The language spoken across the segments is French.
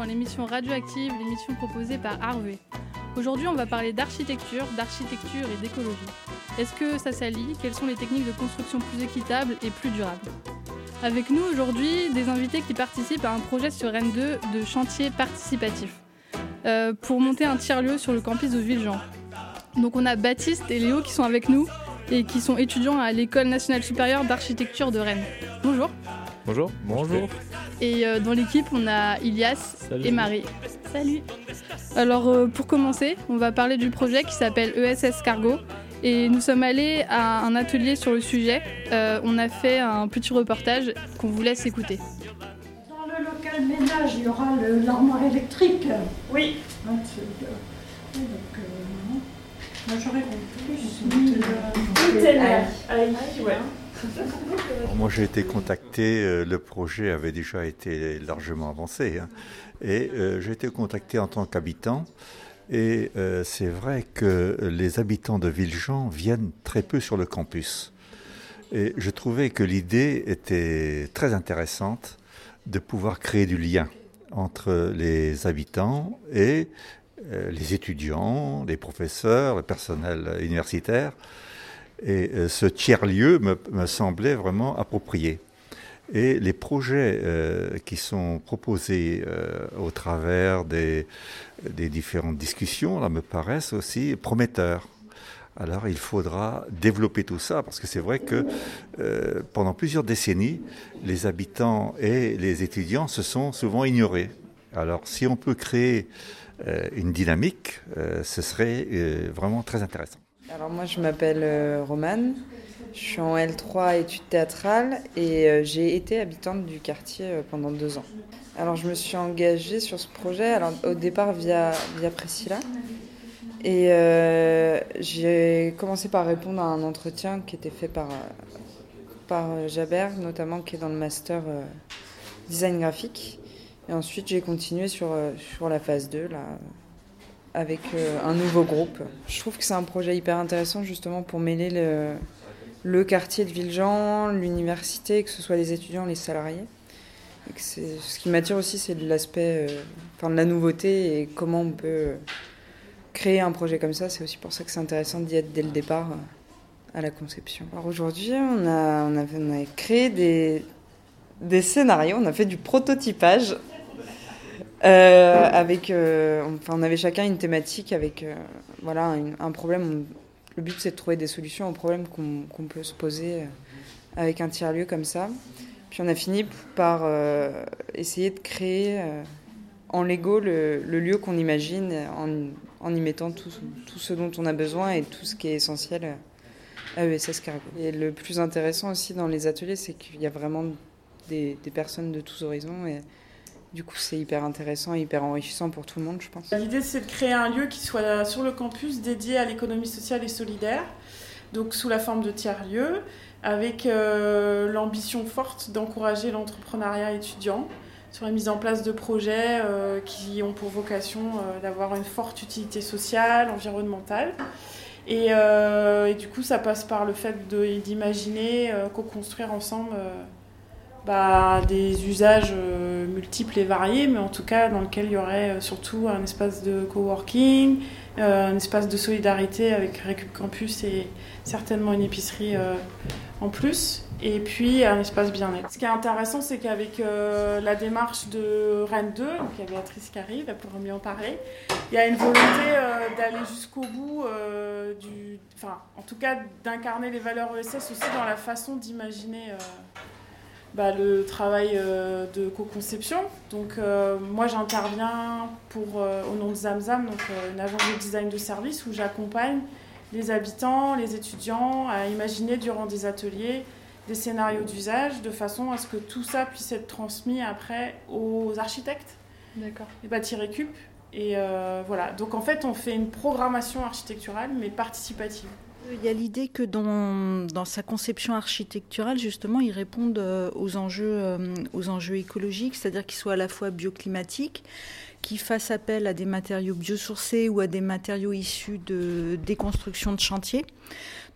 dans l'émission Radioactive, l'émission proposée par Harvey. Aujourd'hui, on va parler d'architecture, d'architecture et d'écologie. Est-ce que ça s'allie? Quelles sont les techniques de construction plus équitables et plus durables? Avec nous aujourd'hui, des invités qui participent à un projet sur Rennes 2 de chantier participatif euh, pour monter un tiers-lieu sur le campus de Villejean. Donc on a Baptiste et Léo qui sont avec nous et qui sont étudiants à l'École nationale supérieure d'architecture de Rennes. Bonjour. Bonjour. Bonjour. Et euh, dans l'équipe, on a Ilias Salut. et Marie. Salut. Alors euh, pour commencer, on va parler du projet qui s'appelle ESS Cargo. Et nous sommes allés à un atelier sur le sujet. Euh, on a fait un petit reportage qu'on vous laisse écouter. Dans le local ménage, il y aura le- l'armoire électrique. Oui, donc. Moi, j'aurais compris. euh, moi j'ai été contacté, euh, le projet avait déjà été largement avancé, hein, et euh, j'ai été contacté en tant qu'habitant. Et euh, c'est vrai que les habitants de Villejean viennent très peu sur le campus. Et je trouvais que l'idée était très intéressante de pouvoir créer du lien entre les habitants et les étudiants, les professeurs, le personnel universitaire. Et euh, ce tiers-lieu me, me semblait vraiment approprié. Et les projets euh, qui sont proposés euh, au travers des, différentes discussions, là, me paraissent aussi prometteurs. Alors il faudra développer tout ça, parce que c'est vrai que pendant plusieurs décennies, les habitants et les étudiants se sont souvent ignorés. Alors si on peut créer une dynamique, ce serait vraiment très intéressant. Alors moi je m'appelle euh, Romane, je suis en L3 études théâtrales et euh, j'ai été habitante du quartier euh, pendant deux ans. Alors je me suis engagée sur ce projet alors, au départ via, via Priscilla. Et j'ai commencé par répondre à un entretien qui était fait par, par euh, Jaber notamment qui est dans le master design graphique. Et ensuite j'ai continué sur, sur la phase 2 là, avec euh, un nouveau groupe. Je trouve que c'est un projet hyper intéressant justement pour mêler le, quartier de Villejean, l'université, que ce soit les étudiants, les salariés. Ce qui m'attire aussi, c'est de l'aspect, euh, enfin de la nouveauté et comment on peut créer un projet comme ça. C'est aussi pour ça que c'est intéressant d'y être dès le départ euh, à la conception. Alors aujourd'hui, on a, créé des scénarios, on a fait du prototypage. Euh, avec, euh, enfin, on avait chacun une thématique avec euh, voilà, un, problème. Le but, c'est de trouver des solutions aux problèmes qu'on peut se poser avec un tiers-lieu comme ça. Puis on a fini par essayer de créer en Lego le, lieu qu'on imagine en, en y mettant tout, ce dont on a besoin et tout ce qui est essentiel à ESS Cargo. Et le plus intéressant aussi dans les ateliers, c'est qu'il y a vraiment des, personnes de tous horizons du coup, c'est hyper intéressant et hyper enrichissant pour tout le monde, je pense. L'idée, c'est de créer un lieu qui soit sur le campus dédié à l'économie sociale et solidaire, donc sous la forme de tiers-lieux, avec euh, l'ambition forte d'encourager l'entrepreneuriat étudiant sur la mise en place de projets euh, qui ont pour vocation euh, d'avoir une forte utilité sociale, environnementale. Et, euh, et du coup, ça passe par le fait d'imaginer, euh, co-construire ensemble euh, bah, des usages euh, multiples et variés, mais en tout cas dans lequel il y aurait euh, surtout un espace de coworking, euh, un espace de solidarité avec Récup Campus et certainement une épicerie euh, en plus, et puis un espace bien-être. Ce qui est intéressant, c'est qu'avec la démarche de Rennes 2, donc il y a Béatrice qui arrive, elle pourra mieux en parler, il y a une volonté d'aller jusqu'au bout. Enfin, en tout cas, d'incarner les valeurs ESS aussi dans la façon d'imaginer... bah, le travail euh, de co-conception. Donc euh, moi j'interviens pour euh, au nom de Zamzam, donc une agence de design de service où j'accompagne les habitants, les étudiants à imaginer durant des ateliers des scénarios d'usage de façon à ce que tout ça puisse être transmis après aux architectes, D'accord. les bâtis récup. Et voilà, donc en fait on fait une programmation architecturale mais participative. Il y a l'idée que dans, dans sa conception architecturale, justement, ils répondent euh, aux enjeux, euh, aux enjeux écologiques, c'est-à-dire qu'ils soient à la fois bioclimatiques, qui fassent appel à des matériaux biosourcés ou à des matériaux issus de déconstruction de chantier.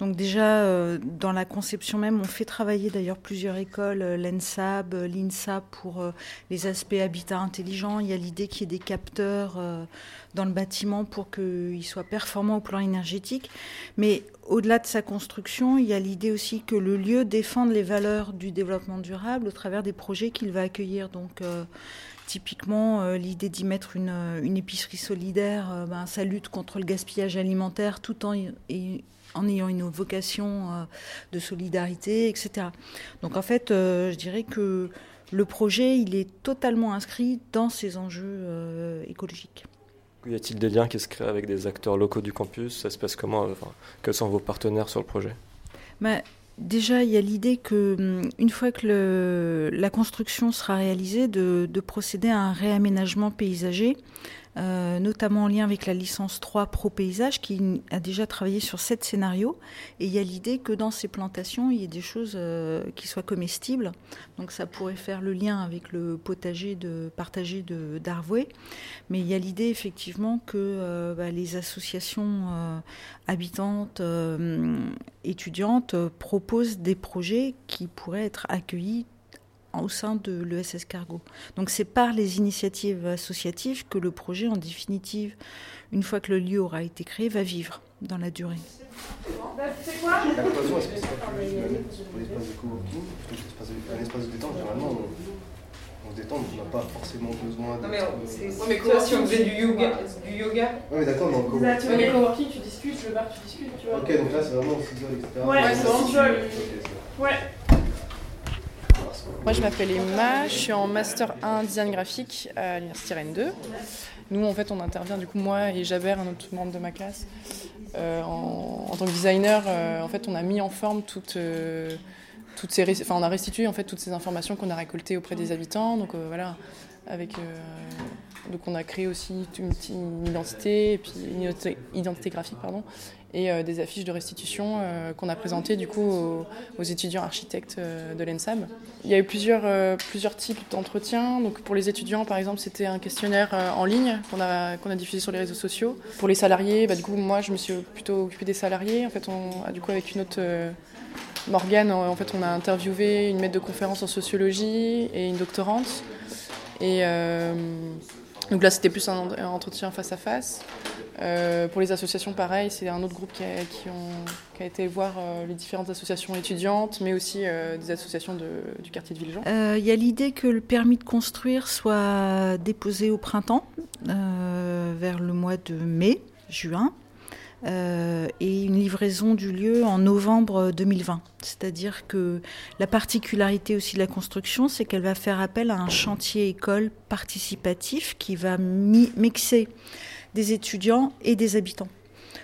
Donc déjà, euh, dans la conception même, on fait travailler d'ailleurs plusieurs écoles, euh, l'ENSAB, euh, l'INSA pour les aspects habitat intelligent. Il y a l'idée qu'il y ait des capteurs dans le bâtiment pour qu'il soit performant au plan énergétique. Mais au-delà de sa construction, il y a l'idée aussi que le lieu défende les valeurs du développement durable au travers des projets qu'il va accueillir. Donc Typiquement, l'idée d'y mettre une, épicerie solidaire, ben, ça lutte contre le gaspillage alimentaire tout en en ayant une vocation euh, de solidarité, etc. Donc en fait, euh, je dirais que le projet, il est totalement inscrit dans ces enjeux euh, écologiques. Y a-t-il des liens qui se créent avec des acteurs locaux du campus? Ça se passe comment? Quels sont vos partenaires sur le projet? Bah, Déjà, il y a l'idée que, hum, une fois que la construction sera réalisée, de, procéder à un réaménagement paysager euh, notamment en lien avec la licence 3 Pro Paysage qui a déjà travaillé sur sept scénarios. Et il y a l'idée que dans ces plantations, il y ait des choses euh, qui soient comestibles. Donc ça pourrait faire le lien avec le potager de, partagé de d'Arvoué. Mais il y a l'idée effectivement que euh, bah, les associations habitantes, étudiantes proposent des projets qui pourraient être accueillis au sein de l'ESS Cargo. Donc c'est par les initiatives associatives que le projet, en définitive, une fois que le lieu aura été créé, va vivre dans la durée. C'est quoi? La cloison, est-ce que plus l'espace de coworking? Parce espace de détente, généralement, on, se détend, donc on n'a pas forcément besoin de. Non, mais, c'est, mais quoi, si on faisait du yoga, du yoga Ouais, mais d'accord, mais en coworking. Mais coworking, tu discutes, le bar, tu discutes, tu vois. Ok, donc là, c'est vraiment en sous etc. Ouais, c'est en sol. Ouais. Moi, je m'appelle Emma, je suis en Master 1 Design Graphique à l'Université Rennes 2. Nous, en fait, on intervient, du coup, moi et Jaber, un autre membre de ma classe, euh, en, tant que designer, euh, en fait, on a mis en forme toutes, euh, toutes ces, enfin, on a restitué en fait toutes ces informations qu'on a récoltées auprès des habitants. Donc voilà, avec donc on a créé aussi une, identité et puis une identité graphique pardon et euh, des affiches de restitution euh, qu'on a présentées du coup aux, étudiants architectes euh, de l'ENSAB. Il y a eu plusieurs, plusieurs types d'entretiens. Donc pour les étudiants, par exemple, c'était un questionnaire en ligne qu'on a, qu'on a diffusé sur les réseaux sociaux. Pour les salariés, bah, du coup, moi, je me suis plutôt occupée des salariés. En fait, on, du coup, avec une autre Morgane, en fait, on a interviewé une maître de conférence en sociologie et une doctorante. Et donc là, c'était plus un, entretien face à face. Euh, pour les associations, pareil, c'est un autre groupe qui a, qui a été voir euh, les différentes associations étudiantes, mais aussi euh, des associations du quartier de Villejean. Il y a l'idée que le permis de construire soit déposé au printemps, vers le mois de mai, juin. Euh, et une livraison du lieu en novembre 2020. C'est-à-dire que la particularité aussi de la construction, c'est qu'elle va faire appel à un chantier école participatif qui va mixer des étudiants et des habitants.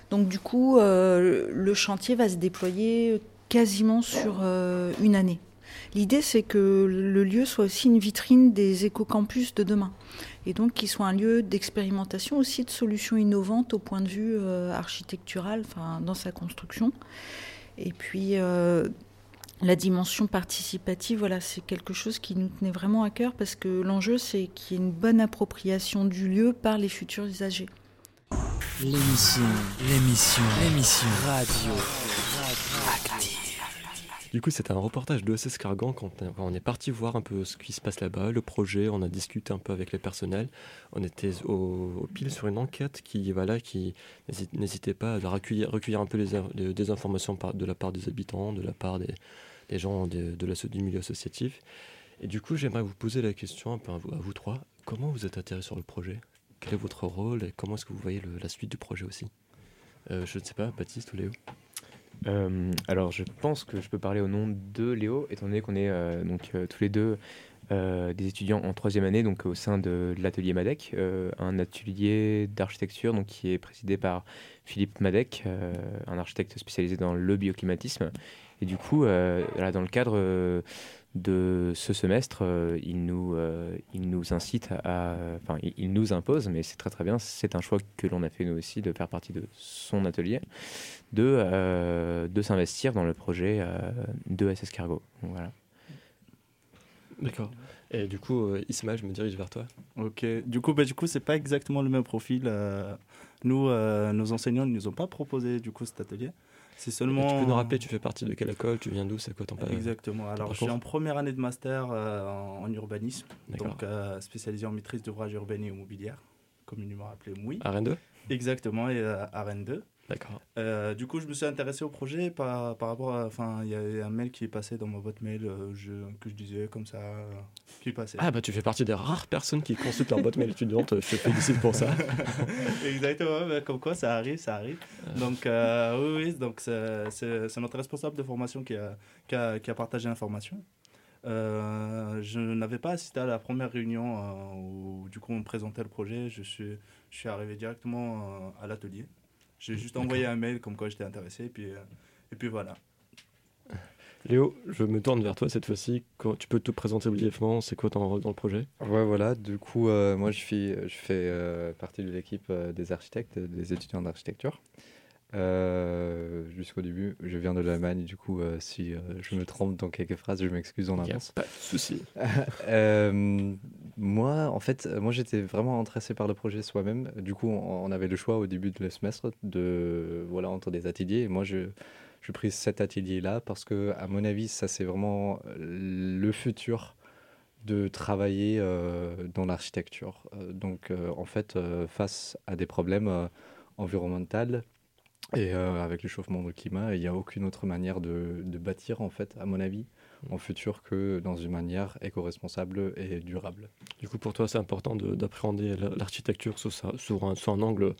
Donc du coup, euh, le chantier va se déployer quasiment sur euh, une année. L'idée, c'est que le lieu soit aussi une vitrine des éco-campus de demain. Et donc qu'il soit un lieu d'expérimentation aussi de solutions innovantes au point de vue euh, architectural, enfin, dans sa construction. Et puis, euh, la dimension participative, voilà, c'est quelque chose qui nous tenait vraiment à cœur parce que l'enjeu, c'est qu'il y ait une bonne appropriation du lieu par les futurs usagers. L'émission, l'émission, l'émission radio. Du coup, c'était un reportage de SS Cargan quand on est parti voir un peu ce qui se passe là-bas, le projet, on a discuté un peu avec les personnels. On était au, pile sur une enquête qui, voilà, qui n'hésitait pas à recueillir, un peu les, des informations de la part des habitants, de la part des, gens de, la, du milieu associatif. Et du coup, j'aimerais vous poser la question un peu à vous, trois. Comment vous êtes atterré sur le projet? Quel est votre rôle et comment est-ce que vous voyez la suite du projet aussi? Euh, Je ne sais pas, Baptiste ou Léo? Euh, alors, je pense que je peux parler au nom de Léo, étant donné qu'on est euh, donc euh, tous les deux des étudiants en troisième année, donc au sein de l'atelier Madec, un atelier d'architecture donc qui est présidé par Philippe Madec, un architecte spécialisé dans le bioclimatisme. Et du coup, là, dans le cadre de ce semestre, il, nous, il nous incite à. Enfin, il nous impose, mais c'est très très bien. C'est un choix que l'on a fait nous aussi de faire partie de son atelier de, euh, de s'investir dans le projet euh, de SS Cargo. Voilà. D'accord. Et du coup, euh, Ismaël, je me dirige vers toi. Ok. Du coup, bah, du coup, c'est pas exactement le même profil. euh, nous, euh, nos enseignants ne nous ont pas proposé du coup cet atelier. C'est seulement. Tu peux nous rappeler, tu fais partie de quelle école, tu viens d'où, c'est quoi ton Exactement. Alors, je suis en première année de master euh, en, en urbanisme, donc euh, spécialisé en maîtrise d'ouvrages urbains et immobilières, communément appelé MOUI. À Rennes 2 Exactement, et à Rennes 2. D'accord. Euh, du coup, je me suis intéressé au projet par, par rapport à. Enfin, il y avait un mail qui est passé dans ma boîte mail euh, je- que je disais comme ça, euh, qui passait. Ah bah tu fais partie des rares personnes qui consultent leur boîte mail étudiante, je te félicite pour ça. Exactement, bah, comme quoi ça arrive, ça arrive. Donc, euh, oui, oui, donc c'est notre responsable de formation qui a, qui a, qui a partagé l'information. Euh, je n'avais pas assisté à la première réunion euh, où du coup on présentait le projet. Je suis, je suis arrivé directement euh, à l'atelier. J'ai juste envoyé un mail comme quoi j'étais intéressé et puis, euh, et puis voilà. Léo, je me tourne vers toi cette fois-ci. Tu peux te présenter brièvement, c'est quoi ton rôle dans le projet? Ouais, voilà. Du coup, euh, moi, je, suis, je fais euh, partie de l'équipe euh, des architectes, des étudiants d'architecture. Euh, Jusqu'au début, je viens de l'Allemagne. Du coup, euh, si euh, je me trompe dans quelques phrases, je m'excuse en avance. pas de souci. Moi, en fait, moi, j'étais vraiment intéressé par le projet soi-même. Du coup, on, on avait le choix au début de le semestre de voilà entre des ateliers. Et moi, je je pris cet atelier-là parce que, à mon avis, ça c'est vraiment le futur de travailler dans l'architecture. Donc, en fait, face à des problèmes environnementaux et euh, avec le chauffement du climat, il n'y a aucune autre manière de, de bâtir, en fait, à mon avis, en futur que dans une manière éco-responsable et durable. Du coup, pour toi, c'est important de- d'appréhender la- l'architecture sous un, angle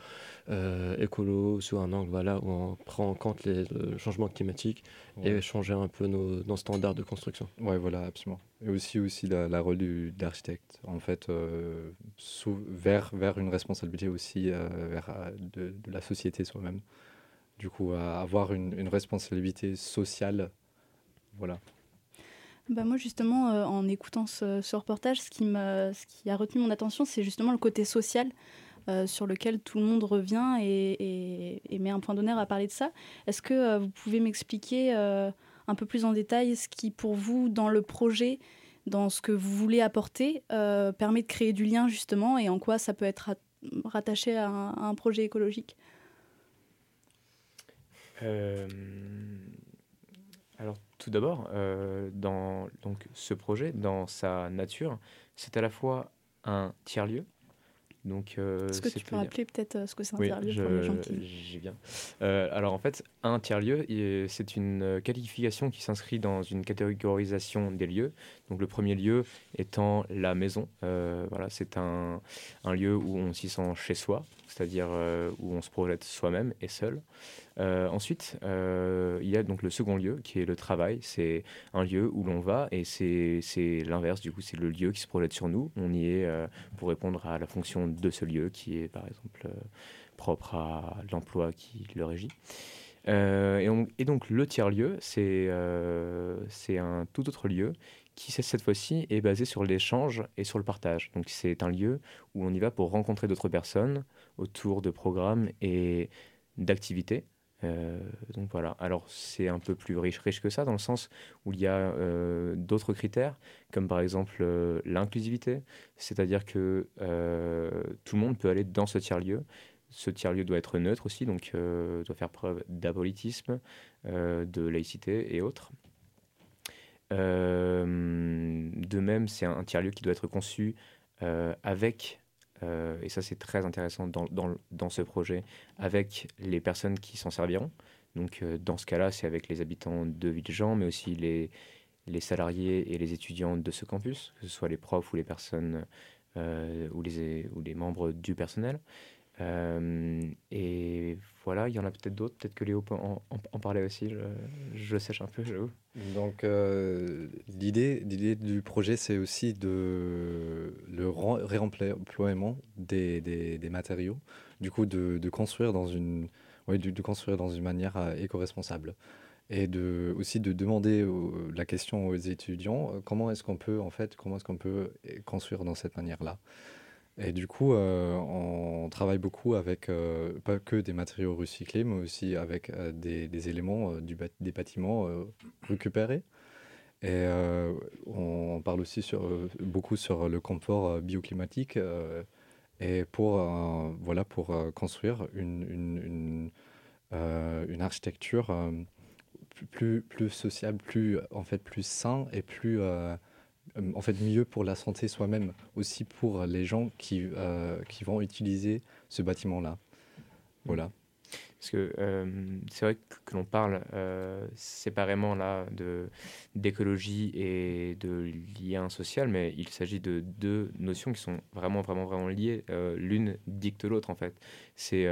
euh, écolo, sous un angle voilà, où on prend en compte les, le changement climatique et Ouais. changer un peu nos, nos standards de construction. Ouais, voilà, absolument. Et aussi, aussi la, la rôle du- d'architecte, en fait, euh, sous- vers, vers une responsabilité aussi euh, vers, de, de la société soi-même. Du coup, avoir une, responsabilité sociale, voilà. Bah moi justement, euh, en écoutant ce, reportage, ce qui, a retenu mon attention, c'est justement le côté social euh, sur lequel tout le monde revient et, et- et met un point d'honneur à parler de ça. Est-ce que euh, vous pouvez m'expliquer un peu plus en détail ce qui, pour vous, dans le projet, dans ce que vous voulez apporter, permet de créer du lien justement et en quoi ça peut être rat- rattaché à un, projet écologique? Alors, tout d'abord, euh, dans donc, ce projet, dans sa nature, c'est à la fois un tiers-lieu. Donc, euh, Est-ce que tu peux rappeler peut-être euh, ce que c'est un oui, tiers-lieu je- pour les gens qui... j'y viens. Euh, alors en fait, un tiers-lieu, c'est une euh, qualification qui s'inscrit dans une catégorisation des lieux. Donc le premier lieu étant la maison. Euh, voilà, c'est un, un lieu où on s'y sent chez soi, c'est-à-dire euh, où on se projette soi-même et seul. Euh, ensuite, euh, il y a donc le second lieu qui est le travail. C'est un lieu où l'on va et c'est l'inverse. Du coup, c'est le lieu qui se projette sur nous. On y est pour répondre à la fonction de ce lieu qui est par exemple propre à l'emploi qui le régit. Et, et donc le tiers-lieu, c'est un tout autre lieu qui cette fois-ci est basé sur l'échange et sur le partage. Donc c'est un lieu où on y va pour rencontrer d'autres personnes autour de programmes et d'activités. Euh, donc voilà. Alors c'est un peu plus riche, riche que ça dans le sens où il y a euh, d'autres critères, comme par exemple euh, l'inclusivité, c'est-à-dire que tout le monde peut aller dans ce tiers-lieu. Ce tiers-lieu doit être neutre aussi, donc doit faire preuve d'apolitisme, de laïcité et autres. De même, c'est un tiers-lieu qui doit être conçu avec, euh, et ça c'est très intéressant dans, ce projet, avec les personnes qui s'en serviront. Donc euh, dans ce cas-là, c'est avec les habitants de Villejean, mais aussi les, salariés et les étudiants de ce campus, que ce soit les profs ou les personnes euh, ou les membres du personnel. Euh, et voilà, il y en a peut-être d'autres, peut-être que Léo peut en, en- parler aussi, je, je sèche un peu, j'avoue. Donc, euh, l'idée, du projet, c'est aussi de le réemploiement des, des, des matériaux, du coup, de, construire dans une, ouais, de, construire dans une manière euh, éco-responsable. Et de, aussi de demander la question aux étudiants, comment est-ce qu'on peut, en fait, comment est-ce qu'on peut construire dans cette manière-là et du coup, euh, on travaille beaucoup avec euh, pas que des matériaux recyclés, mais aussi avec euh, des, éléments du des bâtiments récupérés. Et on parle aussi sur, beaucoup sur le confort bioclimatique et pour, voilà, pour construire une, une, une, une architecture plus, plus sociable, plus, en fait, plus sain et plus en fait mieux pour la santé soi-même, aussi pour les gens qui, qui vont utiliser ce bâtiment-là. Voilà. Parce que euh, c'est vrai que, l'on parle euh, séparément là de d'écologie et de lien social, mais il s'agit de deux notions qui sont vraiment vraiment vraiment liées. Euh, l'une dicte l'autre en fait. C'est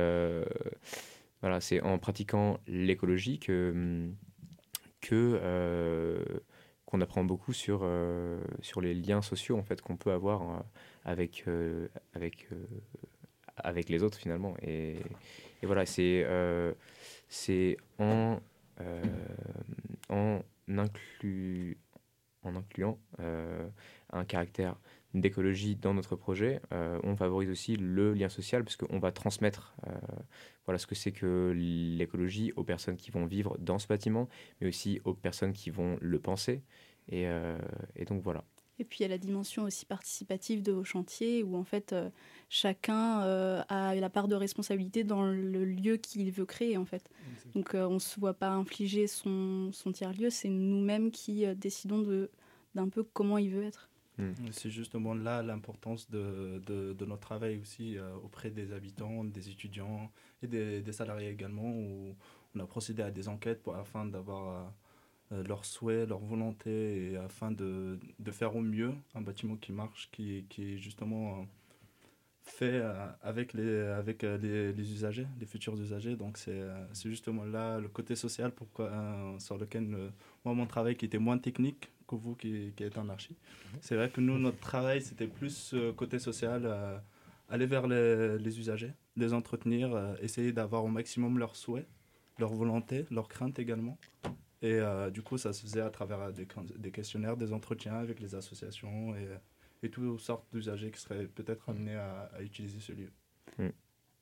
voilà, c'est en pratiquant l'écologie que que qu'on apprend beaucoup sur sur les liens sociaux en fait qu'on peut avoir avec avec avec les autres finalement. Et et voilà, c'est euh, en, euh, en, incluant euh, un caractère d'écologie dans notre projet, on favorise aussi le lien social parce qu'on va transmettre voilà ce que c'est que l'écologie aux personnes qui vont vivre dans ce bâtiment, mais aussi aux personnes qui vont le penser. Et, et donc voilà. Et puis il y a la dimension aussi participative de vos chantiers où en fait euh, chacun euh, a la part de responsabilité dans le lieu qu'il veut créer en fait. Donc euh, on ne se voit pas infliger son, son tiers-lieu, c'est nous-mêmes qui décidons de, d'un peu comment il veut être. Hmm. C'est justement là l'importance de, notre travail aussi auprès des habitants, des étudiants et des, salariés également où on a procédé à des enquêtes pour, afin d'avoir euh, leurs souhaits, leur volonté, et afin de, faire au mieux un bâtiment qui marche, qui, est justement euh, fait euh, avec, les, avec les, usagers, les futurs usagers. Donc c'est justement là le côté social sur lequel moi mon travail qui était moins technique que vous qui, qui êtes en archi. Mhm. C'est vrai que nous, notre travail, c'était plus côté social, aller vers les, les, usagers, les entretenir, essayer d'avoir au maximum leurs souhaits, leurs volontés, leurs craintes également. Et euh, du coup, ça se faisait à travers des, des, questionnaires, des entretiens avec les associations et, et toutes sortes d'usagers qui seraient peut-être amenés à, utiliser ce lieu. Mm.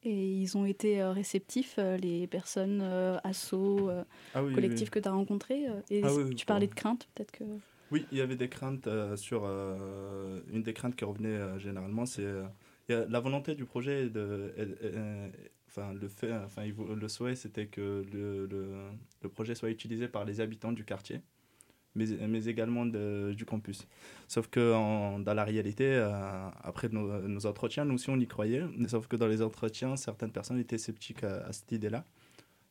Et ils ont été euh, réceptifs, euh, les personnes, assos, ah collectifs que tu as rencontrés Et ah tu parlais de craintes, peut-être que... Oui, il y avait des craintes sur... une des craintes qui revenait généralement, c'est la volonté du projet enfin, le, fait, enfin, le souhait, c'était que le, projet soit utilisé par les habitants du quartier, mais, également du campus. Sauf que dans la réalité, euh, après nos, nos, entretiens, nous aussi on y croyait, mais sauf que dans les entretiens, certaines personnes étaient sceptiques à, cette idée-là.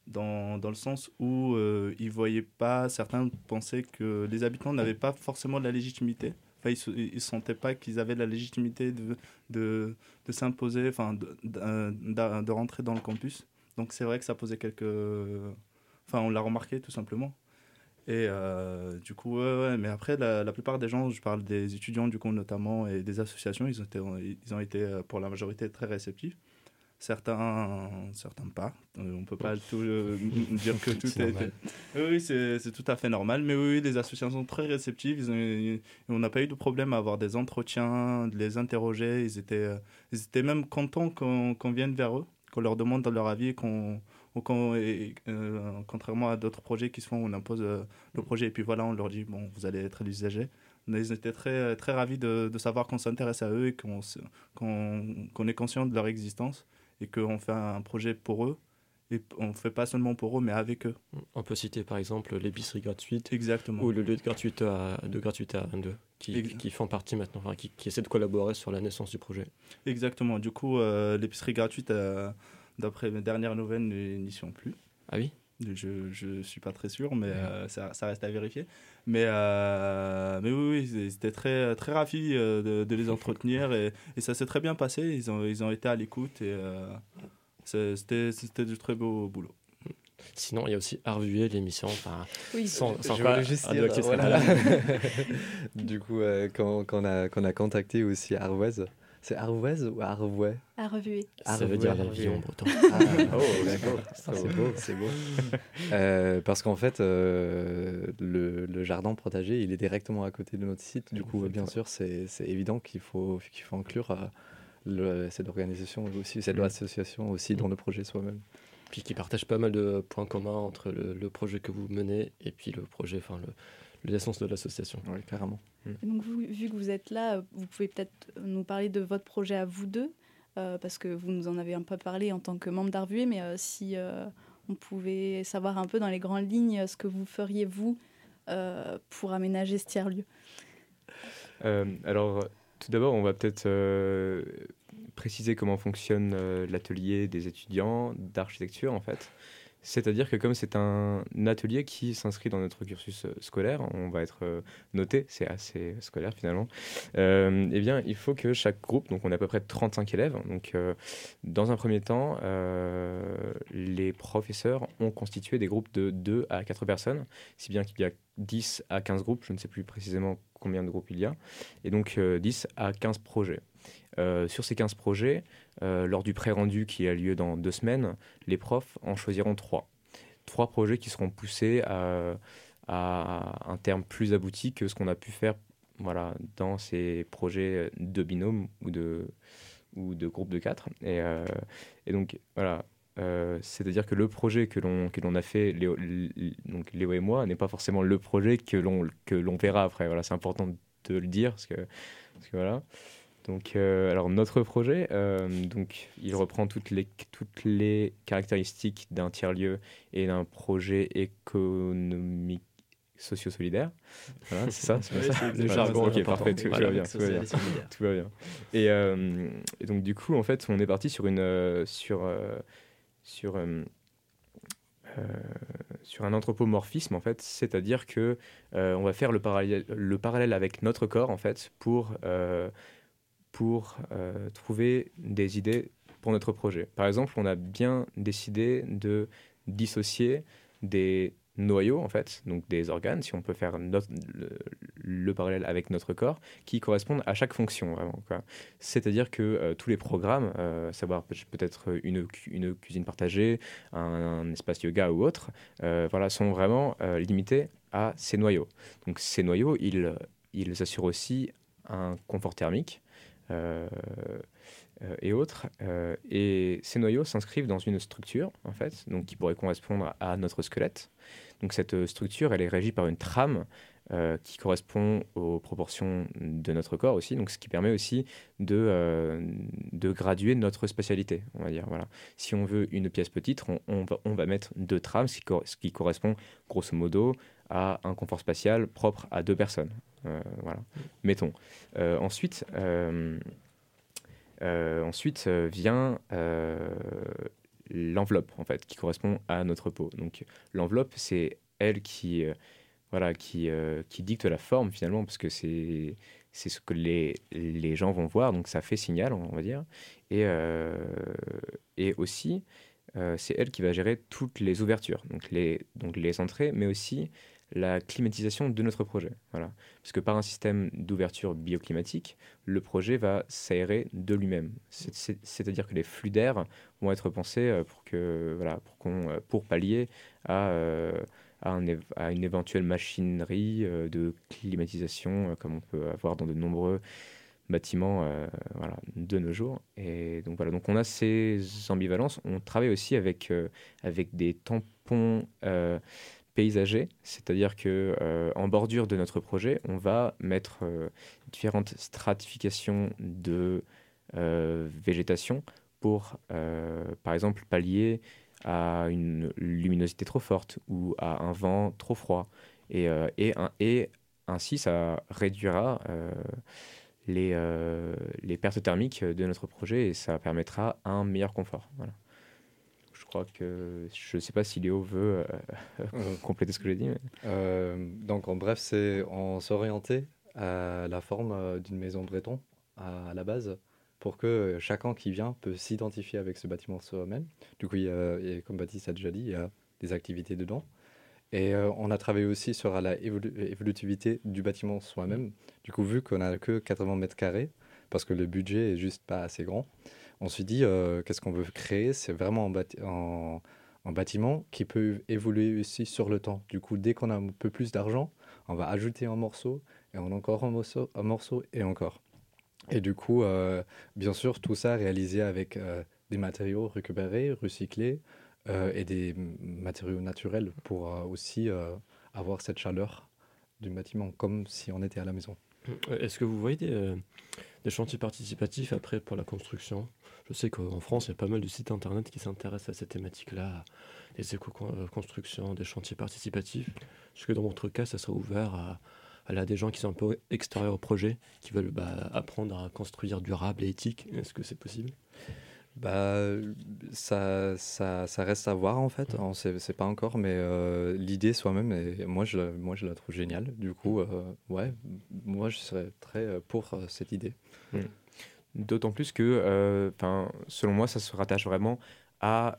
Dans, dans, le sens où euh, ils voyaient pas, certains pensaient que les habitants n'avaient pas forcément de la légitimité ils ne sentaient pas qu'ils avaient la légitimité de, de, de s'imposer, enfin, de, de, de, rentrer dans le campus. Donc c'est vrai que ça posait quelques... Enfin, on l'a remarqué tout simplement. Et euh, du coup, ouais, mais après, la, la, plupart des gens, je parle des étudiants du coup notamment et des associations, ils ont été, ils ont été euh, pour la majorité très réceptifs certains, certains pas. Euh, on ne peut pas tout euh, dire que tout est. Oui, c'est tout à fait normal. Mais oui, les associations sont très réceptives. Ils on n'a pas eu de problème à avoir des entretiens, de les interroger. Ils étaient, euh, ils étaient même contents qu'on vienne vers eux, qu'on leur demande leur avis, qu'on. contrairement à d'autres projets qui se font, on impose le projet et puis voilà, on leur dit bon, vous allez être l'usager. Ils étaient très, très ravis de, de savoir qu'on s'intéresse à eux et qu'on qu'on est conscient de leur existence et qu'on fait un projet pour eux. Et on ne fait pas seulement pour eux, mais avec eux. On peut citer par exemple l'épicerie gratuite. Exactement. Ou le lieu de gratuité à, de gratuité à 22, qui, qui font partie maintenant, enfin, qui, qui essaient de collaborer sur la naissance du projet. Exactement. Du coup, euh, l'épicerie gratuite, euh, d'après mes dernières nouvelles, n'y sont plus. Ah oui? Je ne suis pas très sûr, mais euh, ça, ça, reste à vérifier. Mais, euh, mais oui, oui ils étaient très, très ravis euh, de, de, les entretenir et, et ça s'est très bien passé. Ils ont, ils ont été à l'écoute et c'était du très beau boulot. Sinon, il y a aussi Arvué, l'émission. Enfin, oui, sans, sans quoi, Du coup, quand, quand, on a, quand on a contacté aussi Arvoise, c'est Arvouez ou Arvouet? Arvué. Ça veut dire la vie en breton. Ah, oh, d'accord. c'est beau, c'est beau. Euh, parce qu'en fait, euh, le, le, jardin protégé, il est directement à côté de notre site. Du coup, bien sûr, c'est évident qu'il faut, qu'il faut inclure euh, le, cette organisation aussi, cette mm. association aussi dans le projet soi-même. Puis qui partage pas mal de points communs entre le, le, projet que vous menez et puis le projet, enfin le, l'essence de l'association. Oui, carrément. Donc, vu que vous êtes là, vous pouvez peut-être nous parler de votre projet à vous deux, parce que vous nous en avez un peu parlé en tant que membre d'Arvué, mais si on pouvait savoir un peu dans les grandes lignes ce que vous feriez, vous, pour aménager ce tiers-lieu. alors, tout d'abord, on va peut-être préciser comment fonctionne euh, l'atelier des étudiants d'architecture en fait. C'est-à-dire que comme c'est un atelier qui s'inscrit dans notre cursus euh, scolaire, on va être euh, noté, c'est assez scolaire finalement, euh, eh bien il faut que chaque groupe, donc on a à peu près 35 élèves, donc dans un premier temps, les professeurs ont constitué des groupes de 2 à 4 personnes, si bien qu'il y a 10 à 15 groupes, je ne sais plus précisément combien de groupes il y a, et donc 10 à 15 projets. Sur ces 15 projets, euh, lors du pré-rendu qui a lieu dans deux semaines, les profs en choisiront trois. Trois projets qui seront poussés à, un terme plus abouti que ce qu'on a pu faire voilà, dans ces projets de binôme ou de, ou de groupe de quatre. Et, euh, donc, voilà. c'est-à-dire que le projet que l'on a fait Léo, donc Léo et moi n'est pas forcément le projet que l'on que l'on verra après voilà c'est important de le dire parce que, parce que voilà donc, euh, alors notre projet, euh, donc, il reprend toutes les, toutes les caractéristiques d'un tiers-lieu et d'un projet économique socio-solidaire. Voilà, c'est ça, c'est ça. Le jargon, ok, parfait, tout, va bien, tout, va bien, tout va bien. Et, euh, et, donc du coup, en fait, on est parti sur une sur sur sur un anthropomorphisme en fait, c'est-à-dire que on va faire le parallèle, le parallèle avec notre corps en fait pour pour euh, trouver des idées pour notre projet. Par exemple, on a bien décidé de dissocier des noyaux, en fait, donc des organes, si on peut faire le, parallèle avec notre corps, qui correspondent à chaque fonction, vraiment. C'est-à-dire que euh, tous les programmes, euh, savoir peut-être une, cuisine partagée, un, espace yoga ou autre, voilà, sont vraiment limités à ces noyaux. Donc ces noyaux, ils, assurent aussi un confort thermique, euh, euh, et autres. Euh, et ces noyaux s'inscrivent dans une structure, en fait, donc qui pourrait correspondre à notre squelette. Donc cette structure, elle est régie par une trame qui correspond aux proportions de notre corps aussi, donc ce qui permet aussi de, de graduer notre spatialité, on va dire. Voilà. Si on veut une pièce petite, on, va, on va, mettre deux trames, ce qui, correspond grosso modo à un confort spatial propre à deux personnes. Euh, voilà, mettons. Euh, ensuite, euh, ensuite vient l'enveloppe, en fait, qui correspond à notre peau. Donc, l'enveloppe, c'est elle qui, voilà, qui, qui dicte la forme, finalement, parce que c'est c'est ce que les, les, gens vont voir, donc ça fait signal, on va dire. Et, et aussi, c'est elle qui va gérer toutes les ouvertures, donc les, donc les entrées, mais aussi la climatisation de notre projet. Voilà. Parce que par un système d'ouverture bioclimatique, le projet va s'aérer de lui-même. C'est-à-dire que les flux d'air vont être pensés euh, pour, que, voilà, pour, euh, pour pallier à, euh, à, une éventuelle machinerie de climatisation comme on peut avoir dans de nombreux bâtiments voilà, de nos jours. Et donc voilà, donc on a ces ambivalences. On travaille aussi avec, avec des tampons paysager, c'est-à-dire que euh, en bordure de notre projet, on va mettre euh, différentes stratifications de euh, végétation pour, par exemple, pallier à une luminosité trop forte ou à un vent trop froid. Et, ainsi, ça réduira les, pertes thermiques de notre projet et ça permettra un meilleur confort. Que je ne sais pas si Léo veut euh, compléter ce que j'ai dit. Euh, donc en bref, c'est on s'orienter à la forme euh, d'une maison breton à, la base pour que chacun qui vient peut s'identifier avec ce bâtiment soi-même. Du coup, il y a, comme Baptiste a déjà dit, il y a des activités dedans. Et on a travaillé aussi sur la évolutivité du bâtiment soi-même. Du coup, vu qu'on n'a que 80 mètres carrés, parce que le budget est juste pas assez grand, on s'est dit, euh, qu'est-ce qu'on veut créer? C'est vraiment un, bâtiment qui peut évoluer aussi sur le temps. Du coup, dès qu'on a un peu plus d'argent, on va ajouter un morceau, et on encore un morceau, un morceau et encore. Et du coup, euh, bien sûr, tout ça réalisé avec euh, des matériaux récupérés, recyclés, et des matériaux naturels pour aussi avoir cette chaleur du bâtiment, comme si on était à la maison. Est-ce que vous voyez des chantiers participatifs après pour la construction? Je sais qu'en France, il y a pas mal de sites internet qui s'intéressent à cette thématique-là, des éco-constructions, des chantiers participatifs. Est-ce que dans votre cas, ça sera ouvert à, à des gens qui sont un peu extérieurs au projet, qui veulent bah, apprendre à construire durable et éthique? Est-ce que c'est possible? Bah, ça, ça, ça, reste à voir en fait. On sait, c'est pas encore, mais euh, l'idée soi-même, moi je, moi je la trouve géniale. Du coup, euh, ouais, moi je serais très euh, pour cette idée. Mmh. D'autant plus que, selon moi, ça se rattache vraiment à,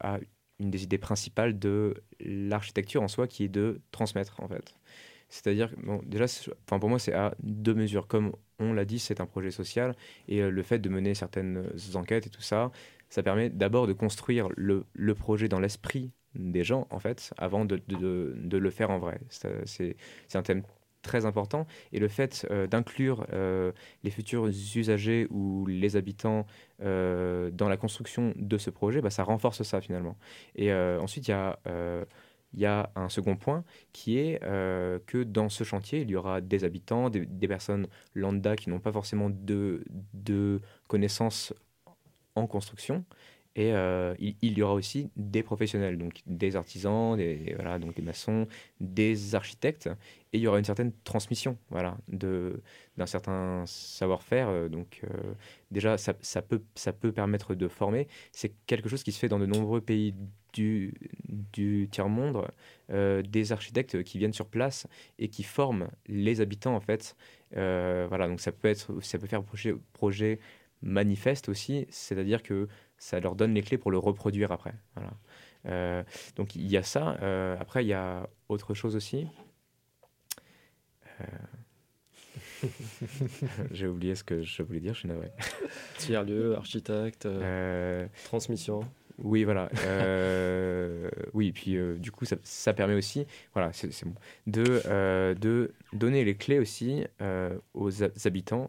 à une des idées principales de l'architecture en soi, qui est de transmettre en fait. C'est-à-dire, bon, déjà, pour moi, c'est à deux mesures. Comme on l'a dit, c'est un projet social et euh, le fait de mener certaines enquêtes et tout ça, ça permet d'abord de construire le, projet dans l'esprit des gens, en fait, avant de, de, de le faire en vrai. C'est un thème très important et le fait euh, d'inclure euh, les futurs usagers ou les habitants dans la construction de ce projet, bah, ça renforce ça finalement. Et ensuite, il y a il y a un second point qui est euh, que dans ce chantier, il y aura des habitants, des, personnes lambda qui n'ont pas forcément de, de, connaissances en construction. Et euh, il, y aura aussi des professionnels, donc des artisans, des, voilà, donc des maçons, des architectes. Et il y aura une certaine transmission voilà, d'un certain savoir-faire. Euh, donc déjà, ça, peut, permettre de former. C'est quelque chose qui se fait dans de nombreux pays du, tiers-monde, euh, des architectes qui viennent sur place et qui forment les habitants en fait. Euh, voilà, donc ça peut, être, ça peut faire projet, projet manifeste aussi, c'est-à-dire que ça leur donne les clés pour le reproduire après. Euh, donc il y a ça. après, il y a autre chose aussi. J'ai oublié ce que je voulais dire, je suis navré. Tiers-lieu, architecte, transmission. Oui, voilà. Euh, oui, puis euh, du coup, ça, ça, permet aussi, voilà, c'est bon, de, euh, de donner les clés aussi aux habitants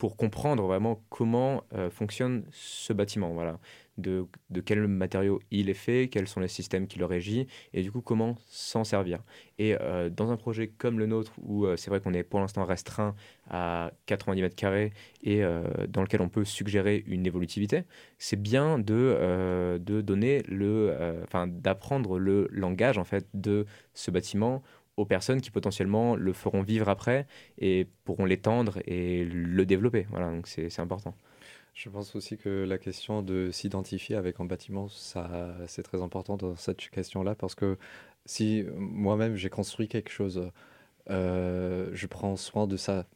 pour comprendre vraiment comment fonctionne ce bâtiment. Voilà de, de quel matériau il est fait, quels sont les systèmes qui le régissent, et du coup comment s'en servir. Et euh, dans un projet comme le nôtre, où euh, c'est vrai qu'on est pour l'instant restreint à 90 mètres carrés et euh, dans lequel on peut suggérer une évolutivité, c'est bien de, de donner le, enfin d'apprendre le langage en fait de ce bâtiment aux personnes qui potentiellement le feront vivre après et pourront l'étendre et le développer. Voilà, donc c'est important. Je pense aussi que la question de s'identifier avec un bâtiment, ça, c'est très important dans cette question-là parce que si moi-même j'ai construit quelque chose, euh, je prends soin de ça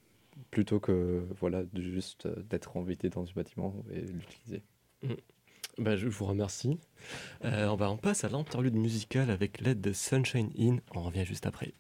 plutôt que voilà de juste d'être invité dans ce bâtiment et l'utiliser. Mmh. Ben, je vous remercie. Euh, on, va, on passe à l'interlude musicale avec l'aide de Sunshine In. On revient juste après.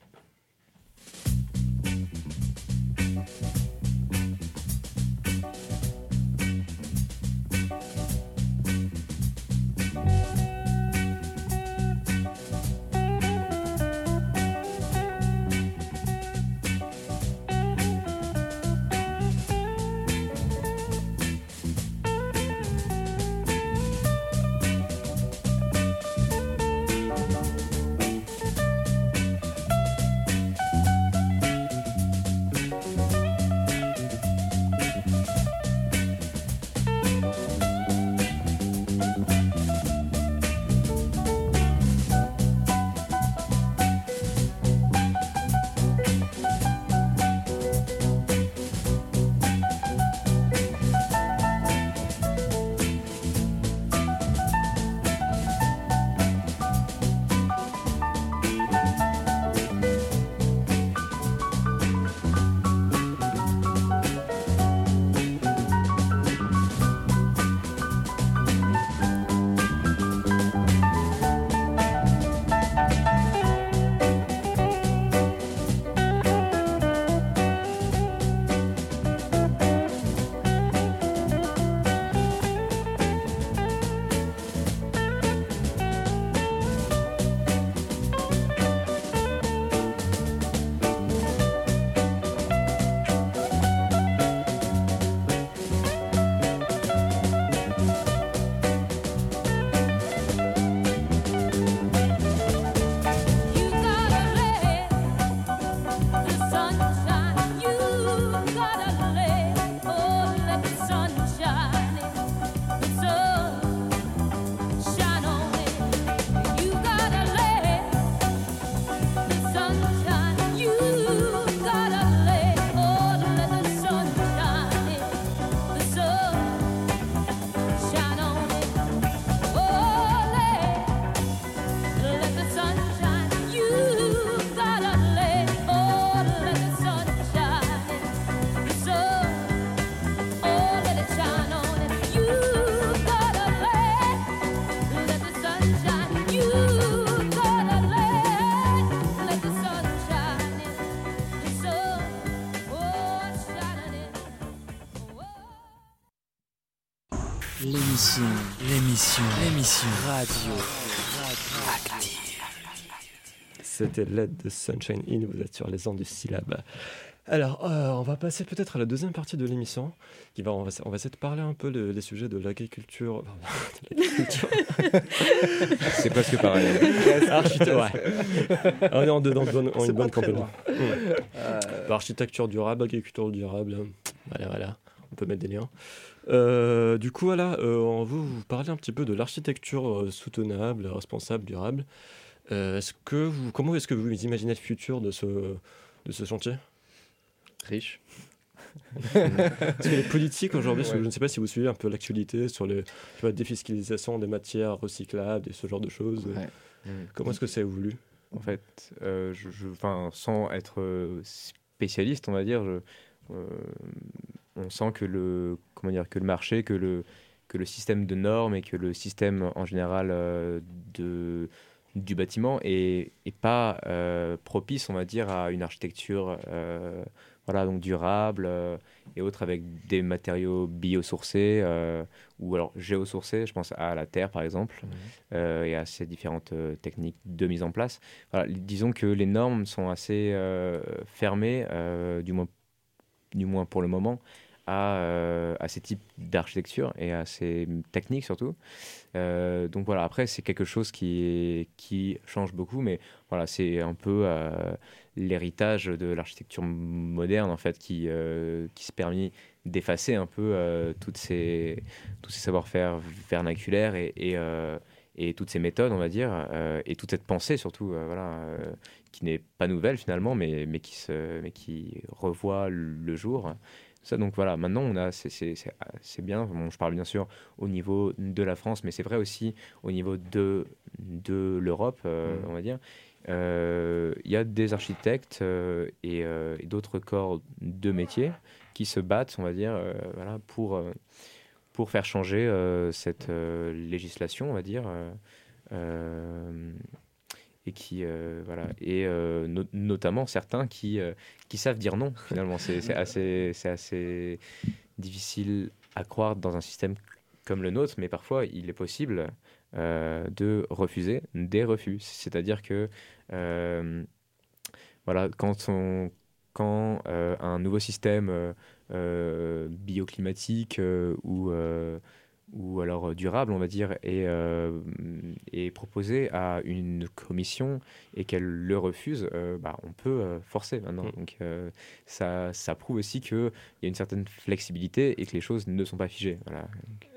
C'était l'aide de Sunshine In, vous êtes sur les ondes du syllabe. Alors, euh, on va passer peut-être à la deuxième partie de l'émission. Qui va, on, va, on va essayer de parler un peu des sujets de l'agriculture. C'est presque pareil. Architecture, ouais. On est en, dedans, C'est une bonne pas très complément. loin. Mm. Euh. Architecture durable, agriculture durable. Voilà, voilà. On peut mettre des liens. Euh, du coup, voilà, euh, on veut vous parler un petit peu de l'architecture euh, soutenable, responsable, durable. Euh, est-ce que vous, comment est-ce que vous imaginez le futur de ce, de ce chantier? Riche. Parce que les politiques aujourd'hui, Ouais. je ne sais pas si vous suivez un peu l'actualité sur les vois, défiscalisation des matières recyclables et ce genre de choses. Ouais. Comment est-ce que c'est voulu En fait, euh, je, je- enfin, sans être euh, spécialiste, on va dire, je- euh, on sent que le, comment dire, que le marché, que le, que le système de normes et que le système en général euh, de, du bâtiment est, est pas euh, propice, on va dire, à une architecture euh, voilà, donc durable euh, et autres avec des matériaux biosourcés ou alors géosourcés, je pense à la terre par exemple, euh, et à ces différentes techniques de mise en place. Voilà, disons que les normes sont assez fermées, du, moins, du moins pour le moment, à, euh, à ces types d'architecture et à ces techniques surtout. Euh, donc voilà, après c'est quelque chose qui, qui change beaucoup, mais voilà, c'est un peu euh, l'héritage de l'architecture moderne en fait qui, qui se permet d'effacer un peu toutes ces, tous ces savoir-faire vernaculaires et, et, toutes ces méthodes, on va dire, et toute cette pensée surtout, voilà, qui n'est pas nouvelle finalement, mais, mais, qui se, mais qui revoit le jour. Ça, donc voilà, maintenant on a, c'est- bien. Bon, je parle bien sûr au niveau de la France, mais c'est vrai aussi au niveau de, de l'Europe, euh, Mhm. on va dire. Euh, Il y a des architectes euh, et, et d'autres corps de métier qui se battent, on va dire, voilà, pour, pour faire changer cette législation, on va dire. et qui euh, voilà et euh, no- notamment certains qui euh, qui savent dire non finalement. C'est assez assez difficile à croire dans un système comme le nôtre mais parfois il est possible euh, de refuser des refus. C'est-à-dire que euh, voilà quand on quand euh, un nouveau système bioclimatique ou ou alors euh, durable, on va dire, est, euh, est proposé à une commission et qu'elle le refuse, euh, bah, on peut euh, forcer maintenant. Donc euh, ça, ça prouve aussi qu'il y a une certaine flexibilité et que les choses ne sont pas figées. Voilà.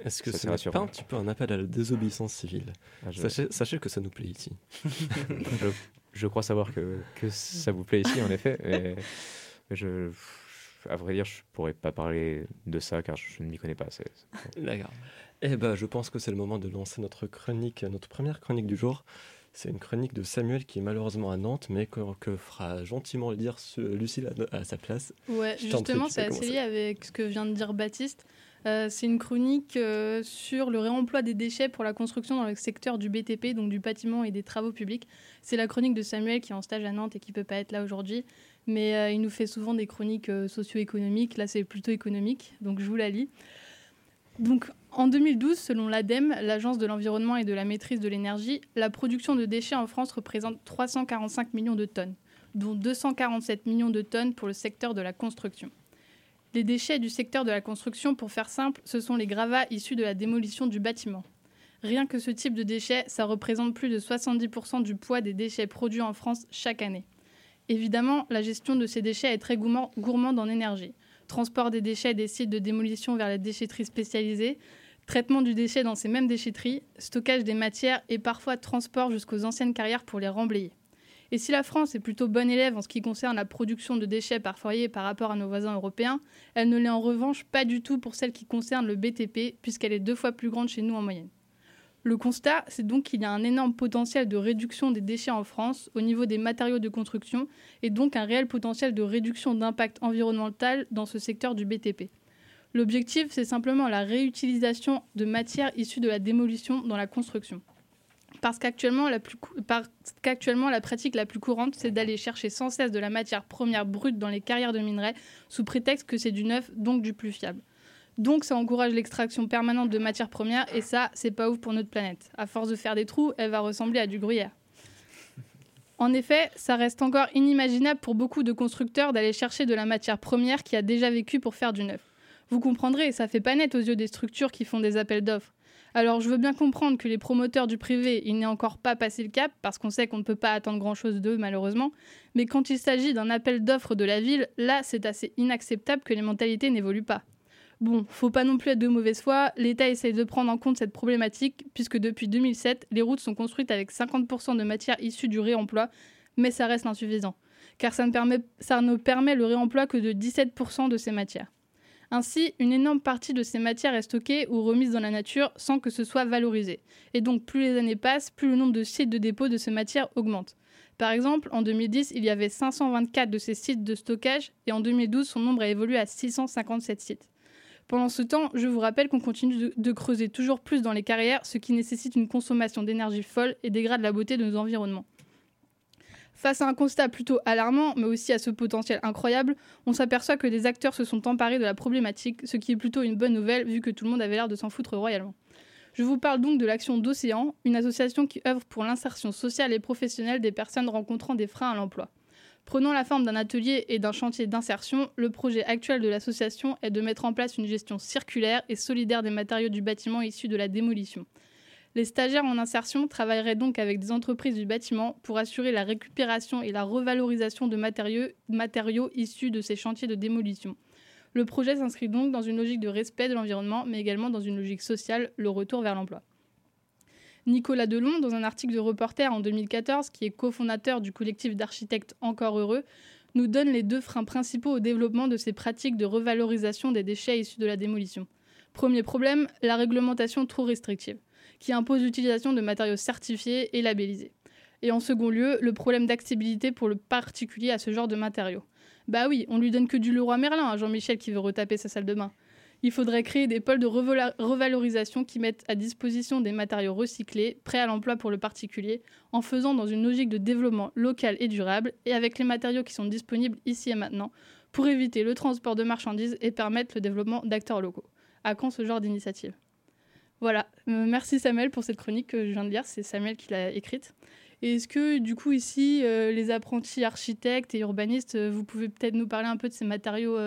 Est-ce que Ça, n'est pas un petit peu un appel à la désobéissance civile? Ah, je- sachez, sachez que ça nous plaît ici. je, je crois savoir que, que ça vous plaît ici, en effet. mais- mais je, à vrai dire, je pourrais pas parler de ça car je ne m'y connais pas. assez. D'accord. Eh ben, je pense que c'est le moment de lancer notre chronique, notre première chronique du jour. C'est une chronique de Samuel qui est malheureusement à Nantes, mais que, que fera gentiment lire ce- Lucille à, à sa place. Ouais, Je justement, c'est assez lié avec ce que vient de dire Baptiste. Euh, c'est une chronique euh, sur le réemploi des déchets pour la construction dans le secteur du BTP, donc du bâtiment et des travaux publics. C'est la chronique de Samuel qui est en stage à Nantes et qui peut pas être là aujourd'hui. Mais euh, il nous fait souvent des chroniques socio-économiques. Là, c'est plutôt économique, donc je vous la lis. Donc, en 2012, selon l'ADEME, l'Agence de l'environnement et de la maîtrise de l'énergie, la production de déchets en France représente 345 millions de tonnes, dont 247 millions de tonnes pour le secteur de la construction. Les déchets du secteur de la construction, pour faire simple, ce sont les gravats issus de la démolition du bâtiment. Rien que ce type de déchets, ça représente plus de 70% du poids des déchets produits en France chaque année. Évidemment, la gestion de ces déchets est très gourmande en énergie. Transport des déchets des sites de démolition vers les déchetteries spécialisées, traitement du déchet dans ces mêmes déchetteries, stockage des matières et parfois transport jusqu'aux anciennes carrières pour les remblayer. Et si la France est plutôt bonne élève en ce qui concerne la production de déchets par foyer par rapport à nos voisins européens, elle ne l'est en revanche pas du tout pour celle qui concerne le BTP, puisqu'elle est deux fois plus grande chez nous en moyenne. Le constat, c'est donc qu'il y a un énorme potentiel de réduction des déchets en France au niveau des matériaux de construction et donc un réel potentiel de réduction d'impact environnemental dans ce secteur du BTP. L'objectif, c'est simplement la réutilisation de matières issues de la démolition dans la construction. Parce qu'actuellement, la, pratique la plus courante, c'est d'aller chercher sans cesse de la matière première brute dans les carrières de minerais, sous prétexte que c'est du neuf, donc du plus fiable. Donc ça encourage l'extraction permanente de matières premières, et ça, c'est pas ouf pour notre planète. À force de faire des trous, elle va ressembler à du gruyère. En effet, ça reste encore inimaginable pour beaucoup de constructeurs d'aller chercher de la matière première qui a déjà vécu pour faire du neuf. Vous comprendrez, ça fait pas net aux yeux des structures qui font des appels d'offres. Alors je veux bien comprendre que les promoteurs du privé, il n'est encore pas passé le cap, parce qu'on sait qu'on ne peut pas attendre grand-chose d'eux malheureusement, mais quand il s'agit d'un appel d'offres de la ville, là c'est assez inacceptable que les mentalités n'évoluent pas. Bon, faut pas non plus être de mauvaise foi, l'État essaye de prendre en compte cette problématique, puisque depuis 2007, les routes sont construites avec 50% de matière issue du réemploi, mais ça reste insuffisant, car ça ne permet, ça ne permet le réemploi que de 17% de ces matières. Ainsi, une énorme partie de ces matières est stockée ou remise dans la nature sans que ce soit valorisé. Et donc, plus les années passent, plus le nombre de sites de dépôt de ces matières augmente. Par exemple, en 2010, il y avait 524 de ces sites de stockage et en 2012, son nombre a évolué à 657 sites. Pendant ce temps, je vous rappelle qu'on continue de, creuser toujours plus dans les carrières, ce qui nécessite une consommation d'énergie folle et dégrade la beauté de nos environnements. Face à un constat plutôt alarmant, mais aussi à ce potentiel incroyable, on s'aperçoit que des acteurs se sont emparés de la problématique, ce qui est plutôt une bonne nouvelle vu que tout le monde avait l'air de s'en foutre royalement. Je vous parle donc de l'action d'Océan, une association qui œuvre pour l'insertion sociale et professionnelle des personnes rencontrant des freins à l'emploi. Prenant la forme d'un atelier et d'un chantier d'insertion, le projet actuel de l'association est de mettre en place une gestion circulaire et solidaire des matériaux du bâtiment issus de la démolition. Les stagiaires en insertion travailleraient donc avec des entreprises du bâtiment pour assurer la récupération et la revalorisation de matériaux, issus de ces chantiers de démolition. Le projet s'inscrit donc dans une logique de respect de l'environnement, mais également dans une logique sociale, le retour vers l'emploi. Nicolas Delon, dans un article de Reporter en 2014, qui est cofondateur du collectif d'architectes Encore Heureux, nous donne les deux freins principaux au développement de ces pratiques de revalorisation des déchets issus de la démolition. Premier problème, la réglementation trop restrictive qui impose l'utilisation de matériaux certifiés et labellisés. Et en second lieu, le problème d'accessibilité pour le particulier à ce genre de matériaux. Bah oui, on lui donne que du Leroy Merlin à Jean-Michel qui veut retaper sa salle de bain. Il faudrait créer des pôles de revalorisation qui mettent à disposition des matériaux recyclés, prêts à l'emploi pour le particulier, en faisant dans une logique de développement local et durable, et avec les matériaux qui sont disponibles ici et maintenant, pour éviter le transport de marchandises et permettre le développement d'acteurs locaux. À quand ce genre d'initiative? Voilà, euh, merci Samuel pour cette chronique que je viens de lire, c'est Samuel qui l'a écrite. est-ce que du coup ici, euh, les apprentis architectes et urbanistes, euh, vous pouvez peut-être nous parler un peu de ces matériaux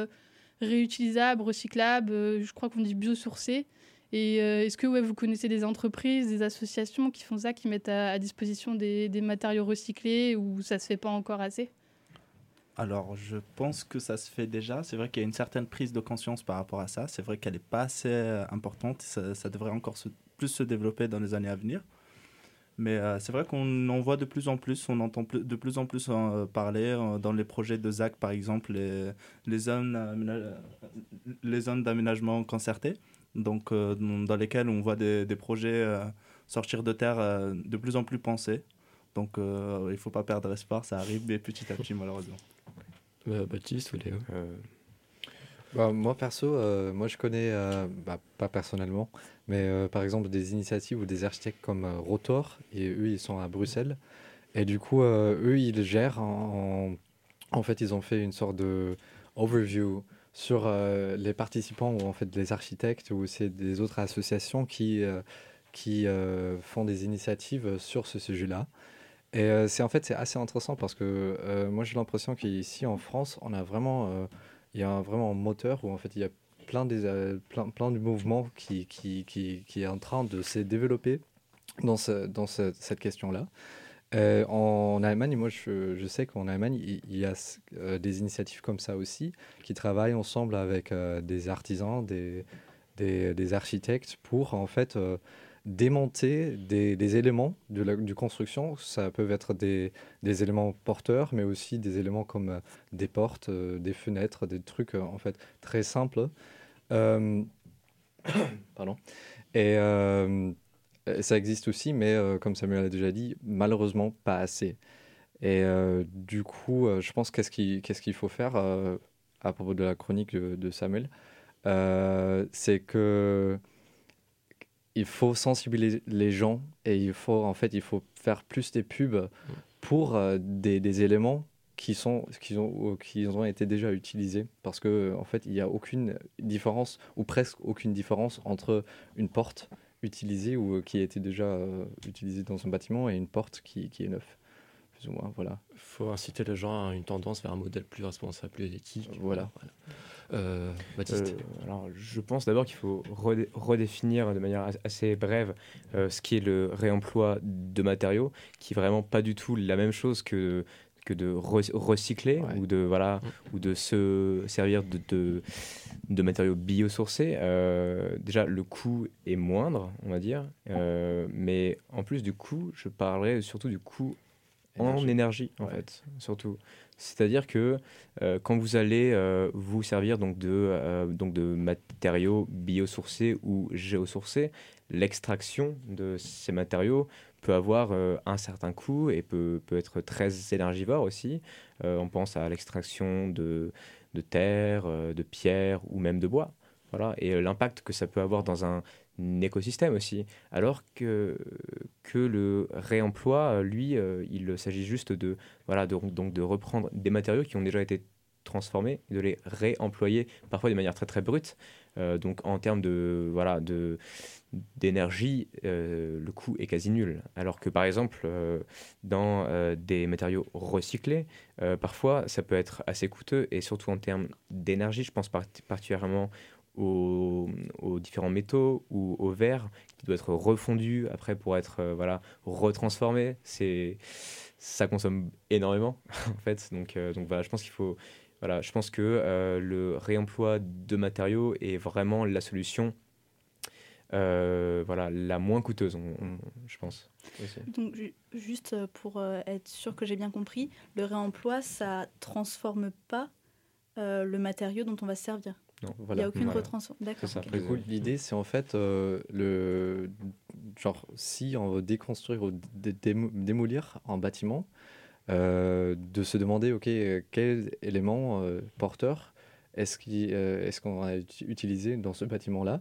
réutilisables, recyclables, je crois qu'on dit biosourcés. Et est-ce que vous connaissez des entreprises, des associations qui font ça, qui mettent à, disposition des, des, matériaux recyclés ou ça se fait pas encore assez? Alors, je pense que ça se fait déjà. C'est vrai qu'il y a une certaine prise de conscience par rapport à ça. C'est vrai qu'elle n'est pas assez euh, importante. Ça, devrait encore plus se développer dans les années à venir. Mais euh, c'est vrai qu'on en voit de plus en plus, on entend de plus en plus euh, parler dans les projets de ZAC, par exemple, les, les zones, d'aménagement concerté, donc dans lesquelles on voit des, des projets sortir de terre de plus en plus pensés. Donc il ne faut pas perdre espoir, ça arrive, mais petit à petit, malheureusement. Bah, Baptiste ou Léo? Euh, bah, Moi, perso, euh, moi je connais, bah, pas personnellement, mais par exemple des initiatives ou des architectes comme Rotor, et eux ils sont à Bruxelles. Et du coup, eux ils gèrent en, en, fait, ils ont fait une sorte de overview sur les participants ou en fait les architectes ou c'est des autres associations qui, qui font des initiatives sur ce sujet-là. Et euh, c'est en fait c'est assez intéressant parce que euh, moi j'ai l'impression qu'ici en France on a vraiment euh, il y a vraiment un moteur où en fait il y a plein des plein, plein du mouvement qui, qui, qui, est en train de se développer dans ce, dans cette question là en Allemagne, moi je, je sais qu'en Allemagne, il, il y a des initiatives comme ça aussi, qui travaillent ensemble avec des artisans, des, des, des architectes pour en fait démonter des, éléments de la du construction. Ça peut être des, éléments porteurs, mais aussi des éléments comme euh, des portes, euh, des fenêtres, des trucs euh, en fait très simples. Pardon. Et ça existe aussi, mais comme Samuel a déjà dit, malheureusement pas assez. Et du coup, je pense qu'est-ce qu'il faut faire à propos de la chronique de, Samuel, c'est que il faut sensibiliser les gens et il faut en fait il faut faire plus des pubs pour euh, des, éléments qui sont qui ont qui ont été déjà utilisés parce que en fait il n'y a aucune différence ou presque aucune différence entre une porte utilisée ou euh, qui a été déjà euh, utilisée dans un bâtiment et une porte qui, qui est neuve plus ou moins voilà Il faut inciter les gens à une tendance vers un modèle plus responsable, plus éthique. Voilà. Euh, Baptiste Euh, alors, je pense d'abord qu'il faut redé- redéfinir de manière as- assez brève euh, ce qui est le réemploi de matériaux, qui est vraiment pas du tout la même chose que que de re- recycler ou de voilà ou de se servir de, de, de matériaux biosourcés. Euh, déjà, le coût est moindre, on va dire, Euh, mais en plus du coût, je parlerai surtout du coût en énergie, en fait, surtout. C'est-à-dire que euh, quand vous allez euh, vous servir donc de, euh, donc de matériaux biosourcés ou géosourcés, l'extraction de ces matériaux peut avoir un certain coût et peut, peut être très énergivore aussi. On pense à l'extraction de, de terre, de pierre ou même de bois. Voilà. Et l'impact que ça peut avoir dans un écosystème aussi. Alors que, que le réemploi, lui, euh, il s'agit juste de, voilà, donc de reprendre des matériaux qui ont déjà été transformés, de les réemployer, parfois de manière très très brute. Euh, donc en termes de voilà de d'énergie, euh, le coût est quasi nul. Alors que par exemple dans des matériaux recyclés, parfois ça peut être assez coûteux et surtout en termes d'énergie, je pense part- particulièrement aux, différents métaux ou au verre qui doit être refondu après pour être euh, voilà retransformé. C'est ça consomme énormément en fait. Donc euh, donc voilà, je pense qu'il faut voilà, je pense que euh, le réemploi de matériaux est vraiment la solution. voilà, la moins coûteuse, je pense. Donc, ju- juste pour être sûr que j'ai bien compris, le réemploi, ça transforme pas le matériau dont on va se servir. Non, Il n'y a aucune Voilà. retransformation. D'accord. ok. Du coup, l'idée, c'est en fait euh, le genre si on veut déconstruire ou dé- démo- démolir un bâtiment, euh, de se demander ok quel élément euh, porteur est-ce qui euh, est-ce qu'on a uti- utilisé dans ce bâtiment-là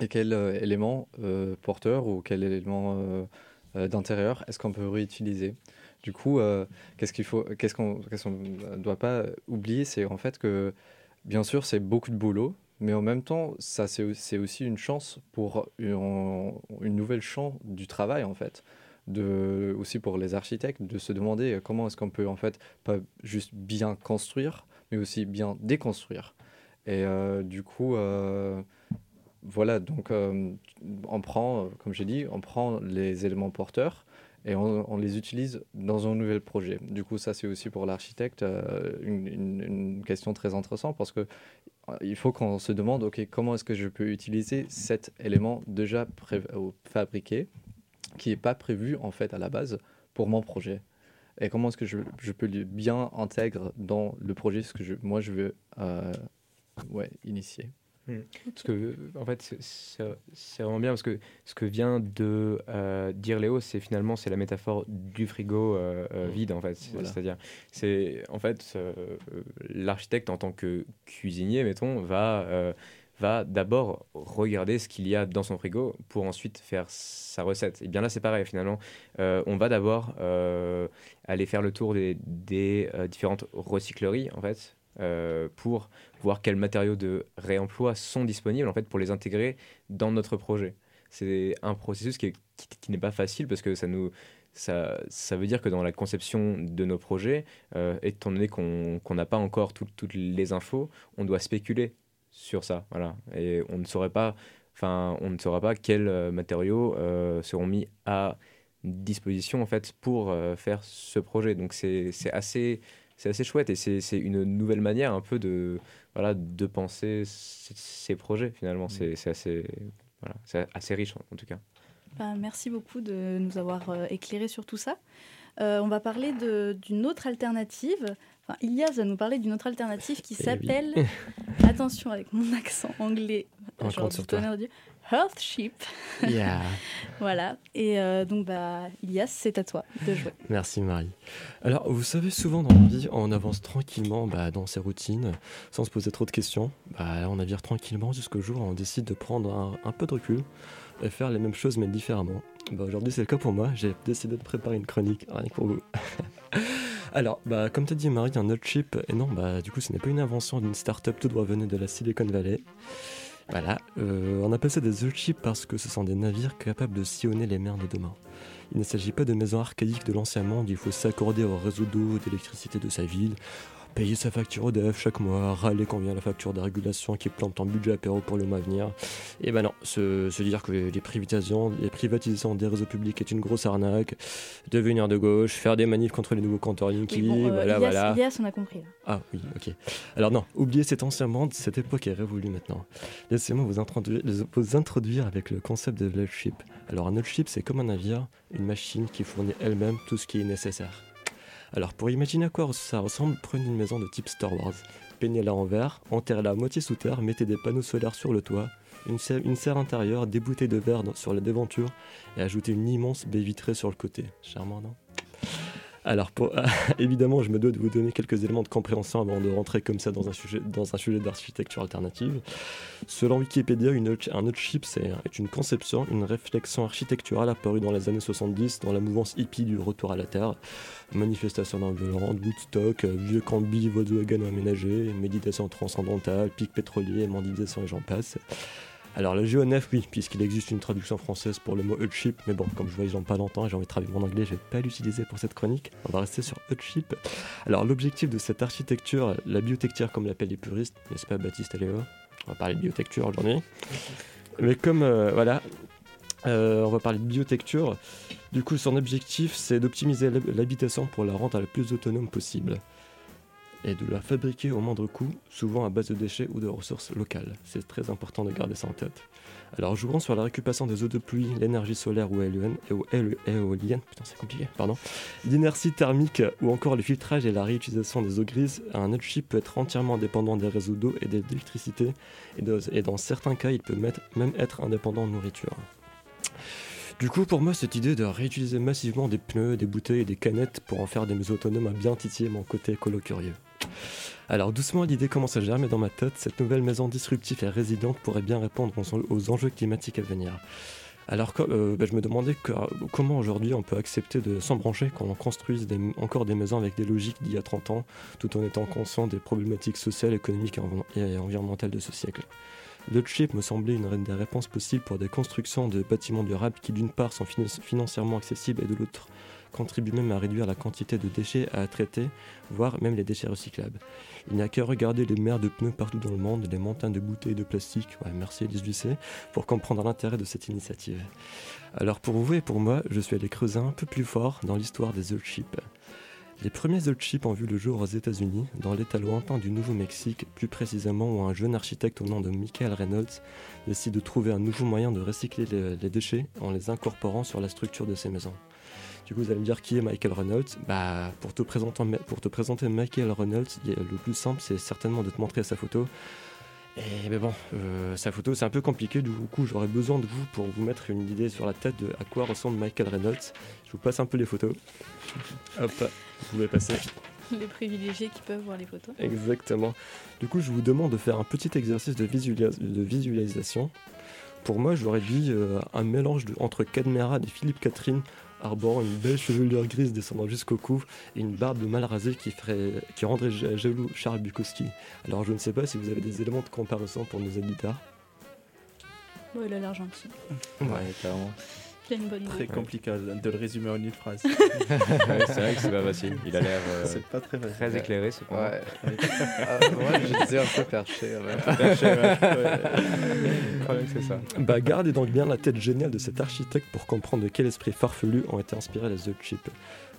et quel euh, élément euh, porteur ou quel élément d'intérieur est-ce qu'on peut réutiliser? Du coup, euh, qu'est-ce qu'il faut, qu'est-ce qu'on qu'est-ce qu'on ne doit pas oublier, c'est en fait que bien sûr c'est beaucoup de boulot, mais en même temps ça c'est au- c'est aussi une chance pour une, une nouvelle champ du travail en fait. De, aussi pour les architectes de se demander euh, comment est-ce qu'on peut en fait pas juste bien construire mais aussi bien déconstruire et euh, du coup euh, voilà donc euh, on prend euh, comme j'ai dit on prend les éléments porteurs et on, les utilise dans un nouvel projet du coup ça c'est aussi pour l'architecte euh, une, question très intéressante parce que euh, il faut qu'on se demande ok comment est-ce que je peux utiliser cet élément déjà ou fabriqué qui n'est pas prévu en fait à la base pour mon projet? Et comment est-ce que je, peux le bien intégrer dans le projet ce que moi je veux euh, initier? Mm. Parce que, en fait, c'est- vraiment bien parce que ce que vient de euh, dire Léo, c'est finalement c'est la métaphore du frigo euh, euh, vide en fait. Voilà. C'est-à-dire, c'est en fait euh, l'architecte en tant que cuisinier, mettons, va euh, va d'abord regarder ce qu'il y a dans son frigo pour ensuite faire sa recette. Et bien là, c'est pareil finalement. Euh, on va d'abord euh, aller faire le tour des, des, euh, différentes recycleries en fait euh, pour voir quels matériaux de réemploi sont disponibles en fait pour les intégrer dans notre projet. C'est un processus qui, qui- n'est pas facile parce que ça nous ça, ça veut dire que dans la conception de nos projets, euh, étant donné qu'on n'a pas encore tout- toutes les infos, on doit spéculer sur ça, voilà. Et on ne saurait pas, enfin, on ne saura pas quels euh, matériaux seront mis à disposition en fait pour faire ce projet. Donc c'est assez c'est assez chouette et c'est une nouvelle manière un peu de voilà de penser ces projets finalement. C'est c'est assez voilà assez riche en, en tout cas. Bah, merci beaucoup de nous avoir euh, éclairé sur tout ça. Euh, on va parler d'une autre alternative. Enfin, Ilias va nous parler d'une autre alternative qui Eh oui. s'appelle, attention avec mon accent anglais, genre compte du sur toi. tonnerre Dieu, Hearthship. Yeah. voilà. Et euh, donc, bah, Ilias, c'est à toi de jouer. Merci Marie. Alors, vous savez, souvent dans la vie, on avance tranquillement bah, dans ses routines, sans se poser trop de questions. Bah, là, on navire tranquillement jusqu'au jour où on décide de prendre un, un peu de recul et faire les mêmes choses mais différemment. Bah, Aujourd'hui, c'est le cas pour moi. J'ai décidé de préparer une chronique, rien que pour vous. Alors, bah, comme tu as dit Marie, un autre chip, et non, bah, du coup, ce n'est pas une invention d'une start-up tout droit venue de la Silicon Valley. Voilà, euh, on appelle ça des chips parce que ce sont des navires capables de sillonner les mers de demain. Il ne s'agit pas de maisons archaïques de l'ancien monde, il faut s'accorder au réseau d'eau, d'électricité de sa ville, payer sa facture EDF chaque mois, râler quand vient la facture de régulation qui plante ton budget apéro pour le mois à venir. Et ben non, se, se dire que les privatisations, les privatisations des réseaux publics est une grosse arnaque, devenir de gauche, faire des manifs contre les nouveaux compteurs Linky, Oui, bon, euh, voilà, Ilias, voilà. Ilias, on a compris. là. Ah oui, ok. Alors non, oubliez cet ancien monde, cette époque est révolue maintenant. Laissez-moi vous introduire, vous introduire avec le concept de ship. Alors un ship, c'est comme un navire, une machine qui fournit elle-même tout ce qui est nécessaire. Alors pour imaginer à quoi ça ressemble, prenez une maison de type Star Wars. Peignez-la en vert, enterrez-la à moitié sous terre, mettez des panneaux solaires sur le toit, une serre, intérieure, des bouteilles de verre sur la devanture et ajoutez une immense baie vitrée sur le côté. Charmant, non? Alors, évidemment, je me dois de vous donner quelques éléments de compréhension avant de rentrer comme ça dans un sujet, dans un sujet d'architecture alternative. Selon Wikipédia, une, un hut chip est une conception, une réflexion architecturale apparue dans les années 70 dans la mouvance hippie du retour à la Terre. Manifestation non-violente, Woodstock, euh, vieux cambi, Volkswagen aménagé, méditation transcendantale, pic pétrolier, mondialisation et j'en passe. Alors le géonef, oui, puisqu'il existe une traduction française pour le mot hut chip, mais bon, comme je vois, ils n'ont pas longtemps et j'ai envie de travailler mon anglais, je vais pas l'utiliser pour cette chronique. On va rester sur hut chip. Alors l'objectif de cette architecture, la biotecture comme l'appellent les puristes, n'est-ce pas Baptiste et Léo? On va parler de biotecture aujourd'hui. Mais comme, euh, voilà, euh, on va parler de biotecture, du coup son objectif c'est d'optimiser l'hab- l'habitation pour la rendre la plus autonome possible et de la fabriquer au moindre coût, souvent à base de déchets ou de ressources locales. C'est très important de garder ça en tête. Alors, jouant sur la récupération des eaux de pluie, l'énergie solaire ou éolienne, putain c'est compliqué, pardon, l'inertie thermique ou encore le filtrage et la réutilisation des eaux grises, un chip peut être entièrement indépendant des réseaux d'eau et d'électricité, et, et dans certains cas, il peut même être indépendant de nourriture. Du coup, pour moi, cette idée de réutiliser massivement des pneus, des bouteilles et des canettes pour en faire des maisons autonomes a bien titillé mon côté écolo curieux. Alors doucement, l'idée commence à germer dans ma tête. Cette nouvelle maison disruptive et résidente pourrait bien répondre aux, enjeux climatiques à venir. Alors euh, bah, je me demandais comment aujourd'hui on peut accepter de s'embrancher quand on construise encore des maisons avec des logiques d'il y a 30 ans, tout en étant conscient des problématiques sociales, économiques et env- et environnementales de ce siècle. Le chip me semblait une des réponses possibles pour des constructions de bâtiments durables qui d'une part sont finan- financièrement accessibles et de l'autre contribuent même à réduire la quantité de déchets à traiter, voire même les déchets recyclables. Il n'y a qu'à regarder les mers de pneus partout dans le monde, les montagnes de bouteilles de plastique, ouais, merci Elise Lucet, pour comprendre l'intérêt de cette initiative. Alors pour vous et pour moi, je suis allé creuser un peu plus fort dans l'histoire des old ships. Les premiers old ships ont vu le jour aux États-Unis, dans l'état lointain du Nouveau-Mexique, plus précisément où un jeune architecte au nom de Michael Reynolds décide de trouver un nouveau moyen de recycler les, les déchets en les incorporant sur la structure de ses maisons. Du coup, vous allez me dire qui est Michael Reynolds Bah, pour te présenter, pour te présenter Michael Reynolds, le plus simple, c'est certainement de te montrer sa photo. Et mais bon, euh, sa photo, c'est un peu compliqué. Du coup, j'aurais besoin de vous pour vous mettre une idée sur la tête de à quoi ressemble Michael Reynolds. Je vous passe un peu les photos. Hop, vous pouvez passer. Les privilégiés qui peuvent voir les photos. Exactement. Du coup, je vous demande de faire un petit exercice de, visualis- de visualisation. Pour moi, j'aurais dit euh, un mélange de- entre Cadmerade et Philippe Catherine, arborant une belle chevelure grise descendant jusqu'au cou et une barbe de mal rasée qui, ferait, qui rendrait ja- jaloux Charles Bukowski. Alors, je ne sais pas si vous avez des éléments de comparaison pour nos éditeurs. Ouais, il a l'air gentil. Ouais, clairement. Il a une bonne Très idée. compliqué de le résumer en une phrase. Ouais, c'est vrai que c'est pas facile. Il a l'air euh, C'est pas très facile. éclairé, cependant. Ouais. Ah, moi, je disais un peu perché. ouais. Perché, ouais. Ouais. Je crois bien que c'est ça. Bah, gardez donc bien la tête géniale de cet architecte pour comprendre de quel esprit farfelu ont été inspirés les The Chip.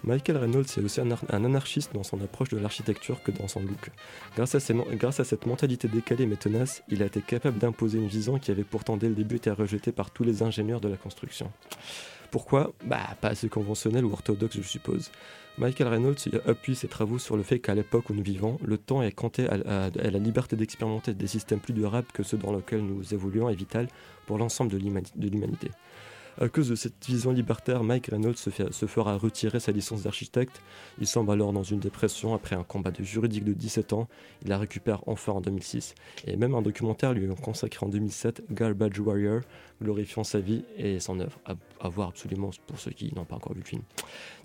Michael Reynolds est aussi un, ar- un anarchiste dans son approche de l'architecture que dans son look. Grâce à, cette mentalité décalée mais tenace, il a été capable d'imposer une vision qui avait pourtant dès le début été rejetée par tous les ingénieurs de la construction. Pourquoi? Bah, pas assez conventionnel ou orthodoxe, je suppose. Michael Reynolds appuie ses travaux sur le fait qu'à l'époque où nous vivons, le temps est compté à, la liberté d'expérimenter des systèmes plus durables que ceux dans lesquels nous évoluons est vital pour l'ensemble de l'humanité. À cause de cette vision libertaire, Mike Reynolds se, fera retirer sa licence d'architecte. Il semble alors dans une dépression après un combat de juridique de 17 ans. Il la récupère enfin en 2006. Et même un documentaire lui est consacré en 2007, Garbage Warrior, glorifiant sa vie et son œuvre. À, à voir absolument pour ceux qui n'ont pas encore vu le film.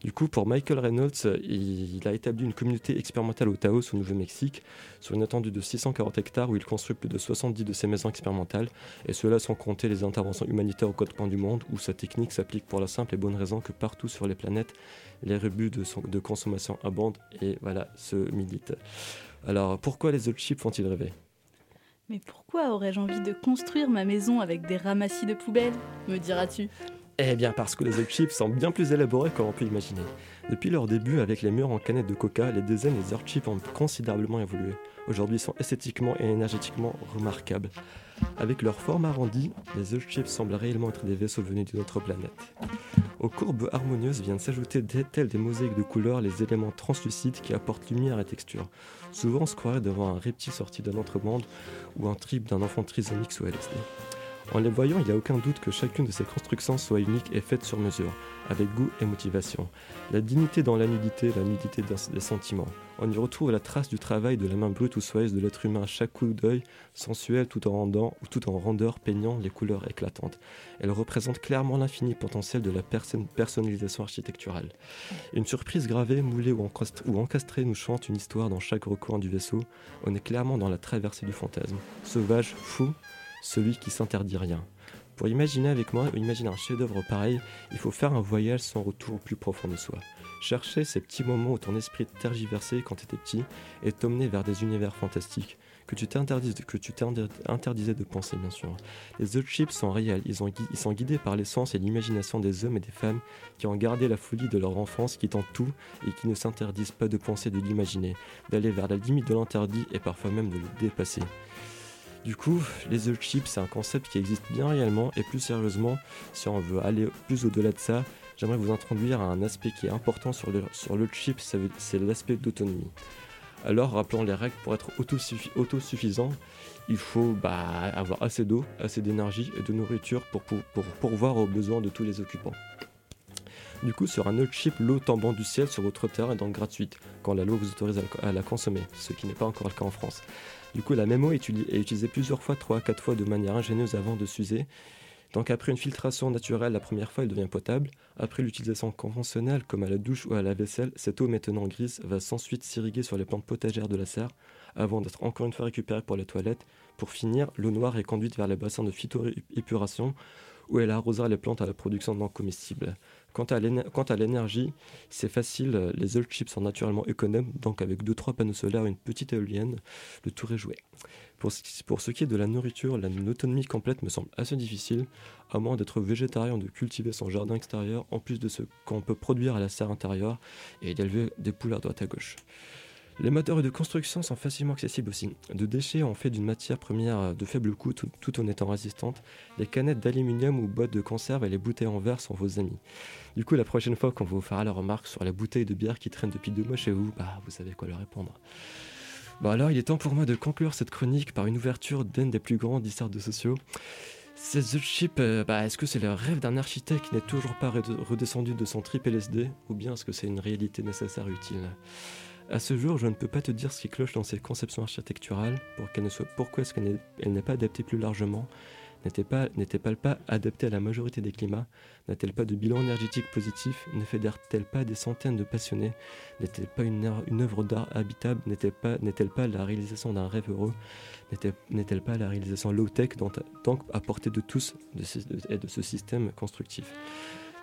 Du coup, pour Michael Reynolds, il, a établi une communauté expérimentale au Taos, au Nouveau-Mexique, sur une étendue de 640 hectares où il construit plus de 70 de ses maisons expérimentales, et cela sans compter les interventions humanitaires aux quatre coins du monde, où sa technique s'applique pour la simple et bonne raison que partout sur les planètes, les rebuts de, consommation abondent et voilà, se militent. Alors, pourquoi les autres chips font-ils rêver? Mais pourquoi aurais-je envie de construire ma maison avec des ramassis de poubelles? Me diras-tu Eh bien parce que les Chips sont bien plus élaborés qu'on peut imaginer. Depuis leur début avec les murs en canettes de coca, les designs des Earth Chips ont considérablement évolué. Aujourd'hui, ils sont esthétiquement et énergétiquement remarquables. Avec leur forme arrondie, les Chips semblent réellement être des vaisseaux venus d'une autre planète. Aux courbes harmonieuses viennent s'ajouter des, telles des mosaïques de couleurs les éléments translucides qui apportent lumière et texture. Souvent, on se croirait devant un reptile sorti d'un autre monde ou un trip d'un enfant trisomique sous LSD. En les voyant, il n'y a aucun doute que chacune de ces constructions soit unique et faite sur mesure, avec goût et motivation. La dignité dans la nudité, la nudité dans les sentiments. On y retrouve la trace du travail de la main brute ou soyeuse de l'être humain à chaque coup d'œil, sensuel tout en rendant ou tout en rondeur peignant les couleurs éclatantes. Elle représente clairement l'infini potentiel de la personnalisation architecturale. Une surprise gravée, moulée ou ou encastrée nous chante une histoire dans chaque recoin du vaisseau. On est clairement dans la traversée du fantasme. Sauvage, fou, celui qui s'interdit rien. Pour imaginer avec moi, imaginer un chef-d'œuvre pareil, il faut faire un voyage sans retour au plus profond de soi. Chercher ces petits moments où ton esprit tergiversé quand tu étais petit et t'emmener vers des univers fantastiques que tu t'interdises, que tu t'inter- interdisais de penser bien sûr. Les autres chips sont réels, ils, ils sont guidés par l'essence et l'imagination des hommes et des femmes qui ont gardé la folie de leur enfance, qui tentent tout et qui ne s'interdisent pas de penser, de l'imaginer, d'aller vers la limite de l'interdit et parfois même de le dépasser. Du coup, les Earth Chips, c'est un concept qui existe bien réellement, et plus sérieusement, si on veut aller plus au-delà de ça, j'aimerais vous introduire à un aspect qui est important sur le, sur chip, c'est l'aspect d'autonomie. Alors, rappelons les règles pour être autosuffi- autosuffisant, il faut bah, avoir assez d'eau, assez d'énergie et de nourriture pour, pour, pour pourvoir aux besoins de tous les occupants. Du coup, sur un autre chip, l'eau tombant du ciel sur votre terre est donc gratuite, quand la loi vous autorise à la consommer, ce qui n'est pas encore le cas en France. Du coup, la même eau est utili- est utilisée plusieurs fois, 3 à 4 fois de manière ingénieuse avant de s'user. Donc après une filtration naturelle la première fois, elle devient potable. Après l'utilisation conventionnelle, comme à la douche ou à la vaisselle, cette eau maintenant grise va ensuite s'irriguer sur les plantes potagères de la serre, avant d'être encore une fois récupérée pour les toilettes. Pour finir, l'eau noire est conduite vers les bassins de phytoépuration, où elle arrosera les plantes à la production d'encre comestibles. Quant à l'énergie, c'est facile, euh, les old chips sont naturellement économes, donc avec 2-3 panneaux solaires et une petite éolienne, le tour est joué. Pour ce, qui, est de la nourriture, la autonomie complète me semble assez difficile, à moins d'être végétarien de cultiver son jardin extérieur, en plus de ce qu'on peut produire à la serre intérieure, et d'élever des poules à droite à gauche. Les moteurs de construction sont facilement accessibles aussi. De déchets en fait d'une matière première de faible coût tout, en étant résistante. Les canettes d'aluminium ou boîtes de conserve et les bouteilles en verre sont vos amis. Du coup, la prochaine fois qu'on vous fera la remarque sur la bouteille de bière qui traîne depuis deux mois chez vous, bah vous savez quoi leur répondre. Bon alors, il est temps pour moi de conclure cette chronique par une ouverture d'un des plus grands d'histoire de sociaux. Ces The Chip, euh, bah, est-ce que c'est le rêve d'un architecte qui n'est toujours pas red- redescendu de son trip LSD ou bien est-ce que c'est une réalité nécessaire et utile? À ce jour, je ne peux pas te dire ce qui cloche dans cette conception architecturale, pour qu'elle ne soit, pourquoi est-ce qu'elle n'est, pas adaptée plus largement, N'était-elle pas, pas adaptée à la majorité des climats N'a-t-elle pas de bilan énergétique positif Ne fédère-t-elle pas des centaines de passionnés N'est-elle pas une, œuvre d'art habitable N'est-elle pas, la réalisation d'un rêve heureux N'est-elle pas la réalisation low-tech donc à portée de tous et de, ce système constructif?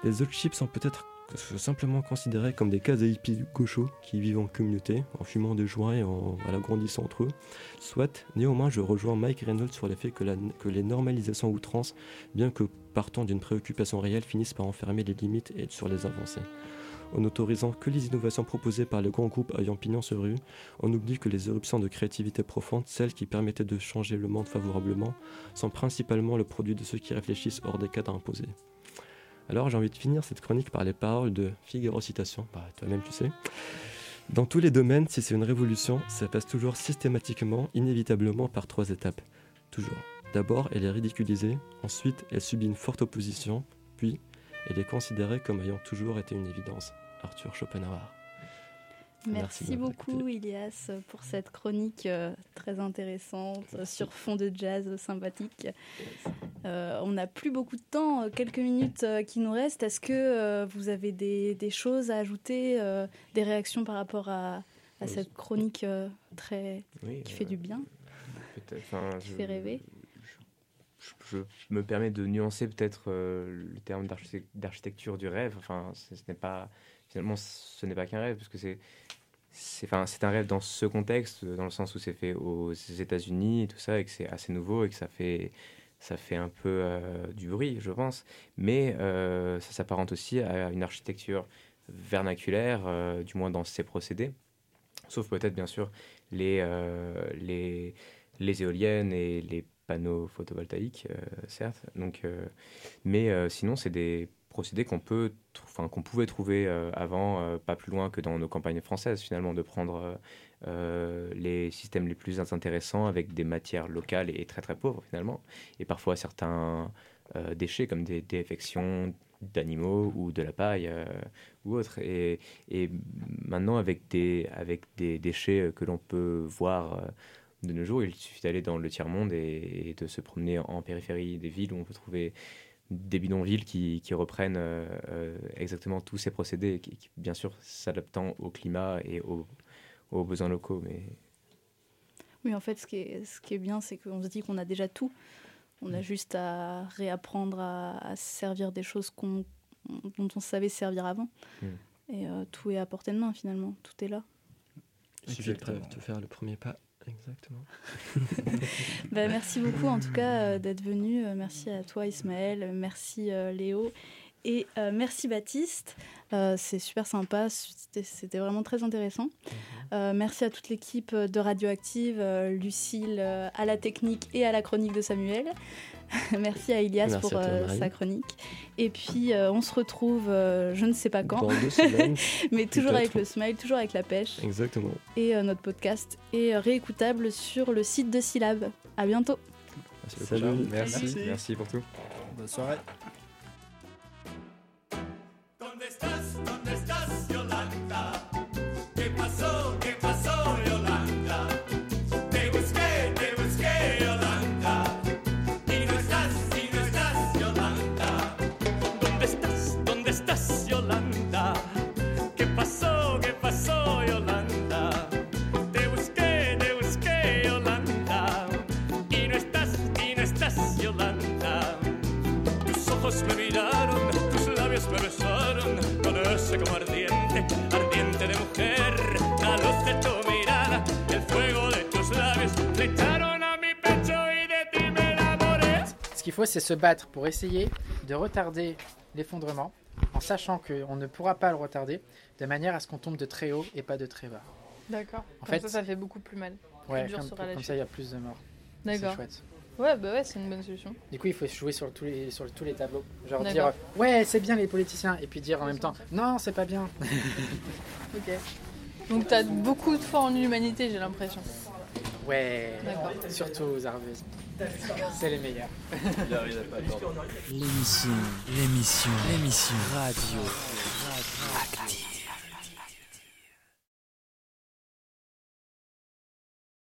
Les autres chips sont peut-être simplement considérés comme des cas hippies gauchos qui vivent en communauté, en fumant des joints et en agrandissant entre eux. Soit, néanmoins, je rejoins Mike Reynolds sur le fait que, les normalisations outrances, bien que partant d'une préoccupation réelle, finissent par enfermer les limites et sur les avancées. En n'autorisant que les innovations proposées par les grands groupes ayant pignon sur rue, on oublie que les éruptions de créativité profonde, celles qui permettaient de changer le monde favorablement, sont principalement le produit de ceux qui réfléchissent hors des cadres imposés. Alors j'ai envie de finir cette chronique par les paroles de Figaro Citation, bah, toi-même tu sais. Dans tous les domaines, si c'est une révolution, ça passe toujours systématiquement, inévitablement par trois étapes. Toujours. D'abord, elle est ridiculisée, ensuite, elle subit une forte opposition, puis, elle est considérée comme ayant toujours été une évidence. Arthur Schopenhauer. Merci, beaucoup Ilias pour cette chronique euh, très intéressante sur fond de jazz sympathique. Euh, on n'a plus beaucoup de temps, euh, quelques minutes qui nous restent. Est-ce que vous avez des, choses à ajouter, des réactions par rapport à, cette chronique très qui fait du bien, qui fait rêver je, me permets de nuancer peut-être le terme d'architecture du rêve. Enfin, ce n'est pas finalement, ce n'est pas qu'un rêve, parce que c'est c'est un rêve dans ce contexte, dans le sens où c'est fait aux États-Unis et tout ça, et que c'est assez nouveau et que ça fait, ça fait un peu euh, du bruit, je pense. Mais euh, ça s'apparente aussi à une architecture vernaculaire, euh, du moins dans ses procédés. Sauf peut-être, bien sûr, les, les, les éoliennes et les panneaux photovoltaïques, certes. Donc, mais sinon, c'est des procédé qu'on peut, enfin qu'on pouvait trouver euh, avant, euh, pas plus loin que dans nos campagnes françaises finalement, de prendre euh, les systèmes les plus intéressants avec des matières locales et, très très pauvres finalement, et parfois certains déchets comme des défections d'animaux ou de la paille ou autre. Et, et, maintenant avec des, avec des déchets que l'on peut voir de nos jours, il suffit d'aller dans le tiers-monde et, et, de se promener en périphérie des villes où on peut trouver des bidonvilles qui, qui reprennent euh, euh, exactement tous ces procédés, qui, bien sûr s'adaptant au climat et aux, aux, besoins locaux. Mais... Oui, en fait, ce qui est, ce qui est bien, c'est qu'on se dit qu'on a déjà tout. On a mm. juste à réapprendre à, servir des choses qu'on, dont on savait servir avant. Mm. Et euh, tout est à portée de main, finalement. Tout est là. Il suffit de faire le premier pas Exactement. Bah, merci beaucoup en tout cas euh, d'être venu. Euh, merci à toi Ismaël, merci euh, Léo et merci Baptiste. c'est super sympa, c'était vraiment très intéressant. Mhm. merci à toute l'équipe de Radioactive, Lucille à la technique et à la chronique de Samuel. Merci à Ilias pour euh, sa chronique. Et puis, euh, on se retrouve, euh, je ne sais pas quand, mais toujours avec le smile, toujours avec la pêche. Exactement. Et notre podcast est réécoutable sur le site de Syllab. À bientôt. Salut. Merci. Merci pour tout. Bonne soirée. C'est se battre pour essayer de retarder l'effondrement, en sachant qu'on ne pourra pas le retarder, de manière à ce qu'on tombe de très haut et pas de très bas. D'accord. En fait, ça, ça fait beaucoup plus mal. Ouais, comme, ça, il y a plus de morts. D'accord. chouette. Ouais, bah ouais, c'est une bonne solution. Du coup, il faut jouer sur tous les, sur tous les tableaux. Genre dire, ouais, c'est bien les politiciens, et puis dire en même temps, non, c'est pas bien. ok. Donc, t'as beaucoup de foi en l'humanité, j'ai l'impression. Ouais, surtout aux Arveuses. C'est les meilleurs. L'émission, l'émission, l'émission radio.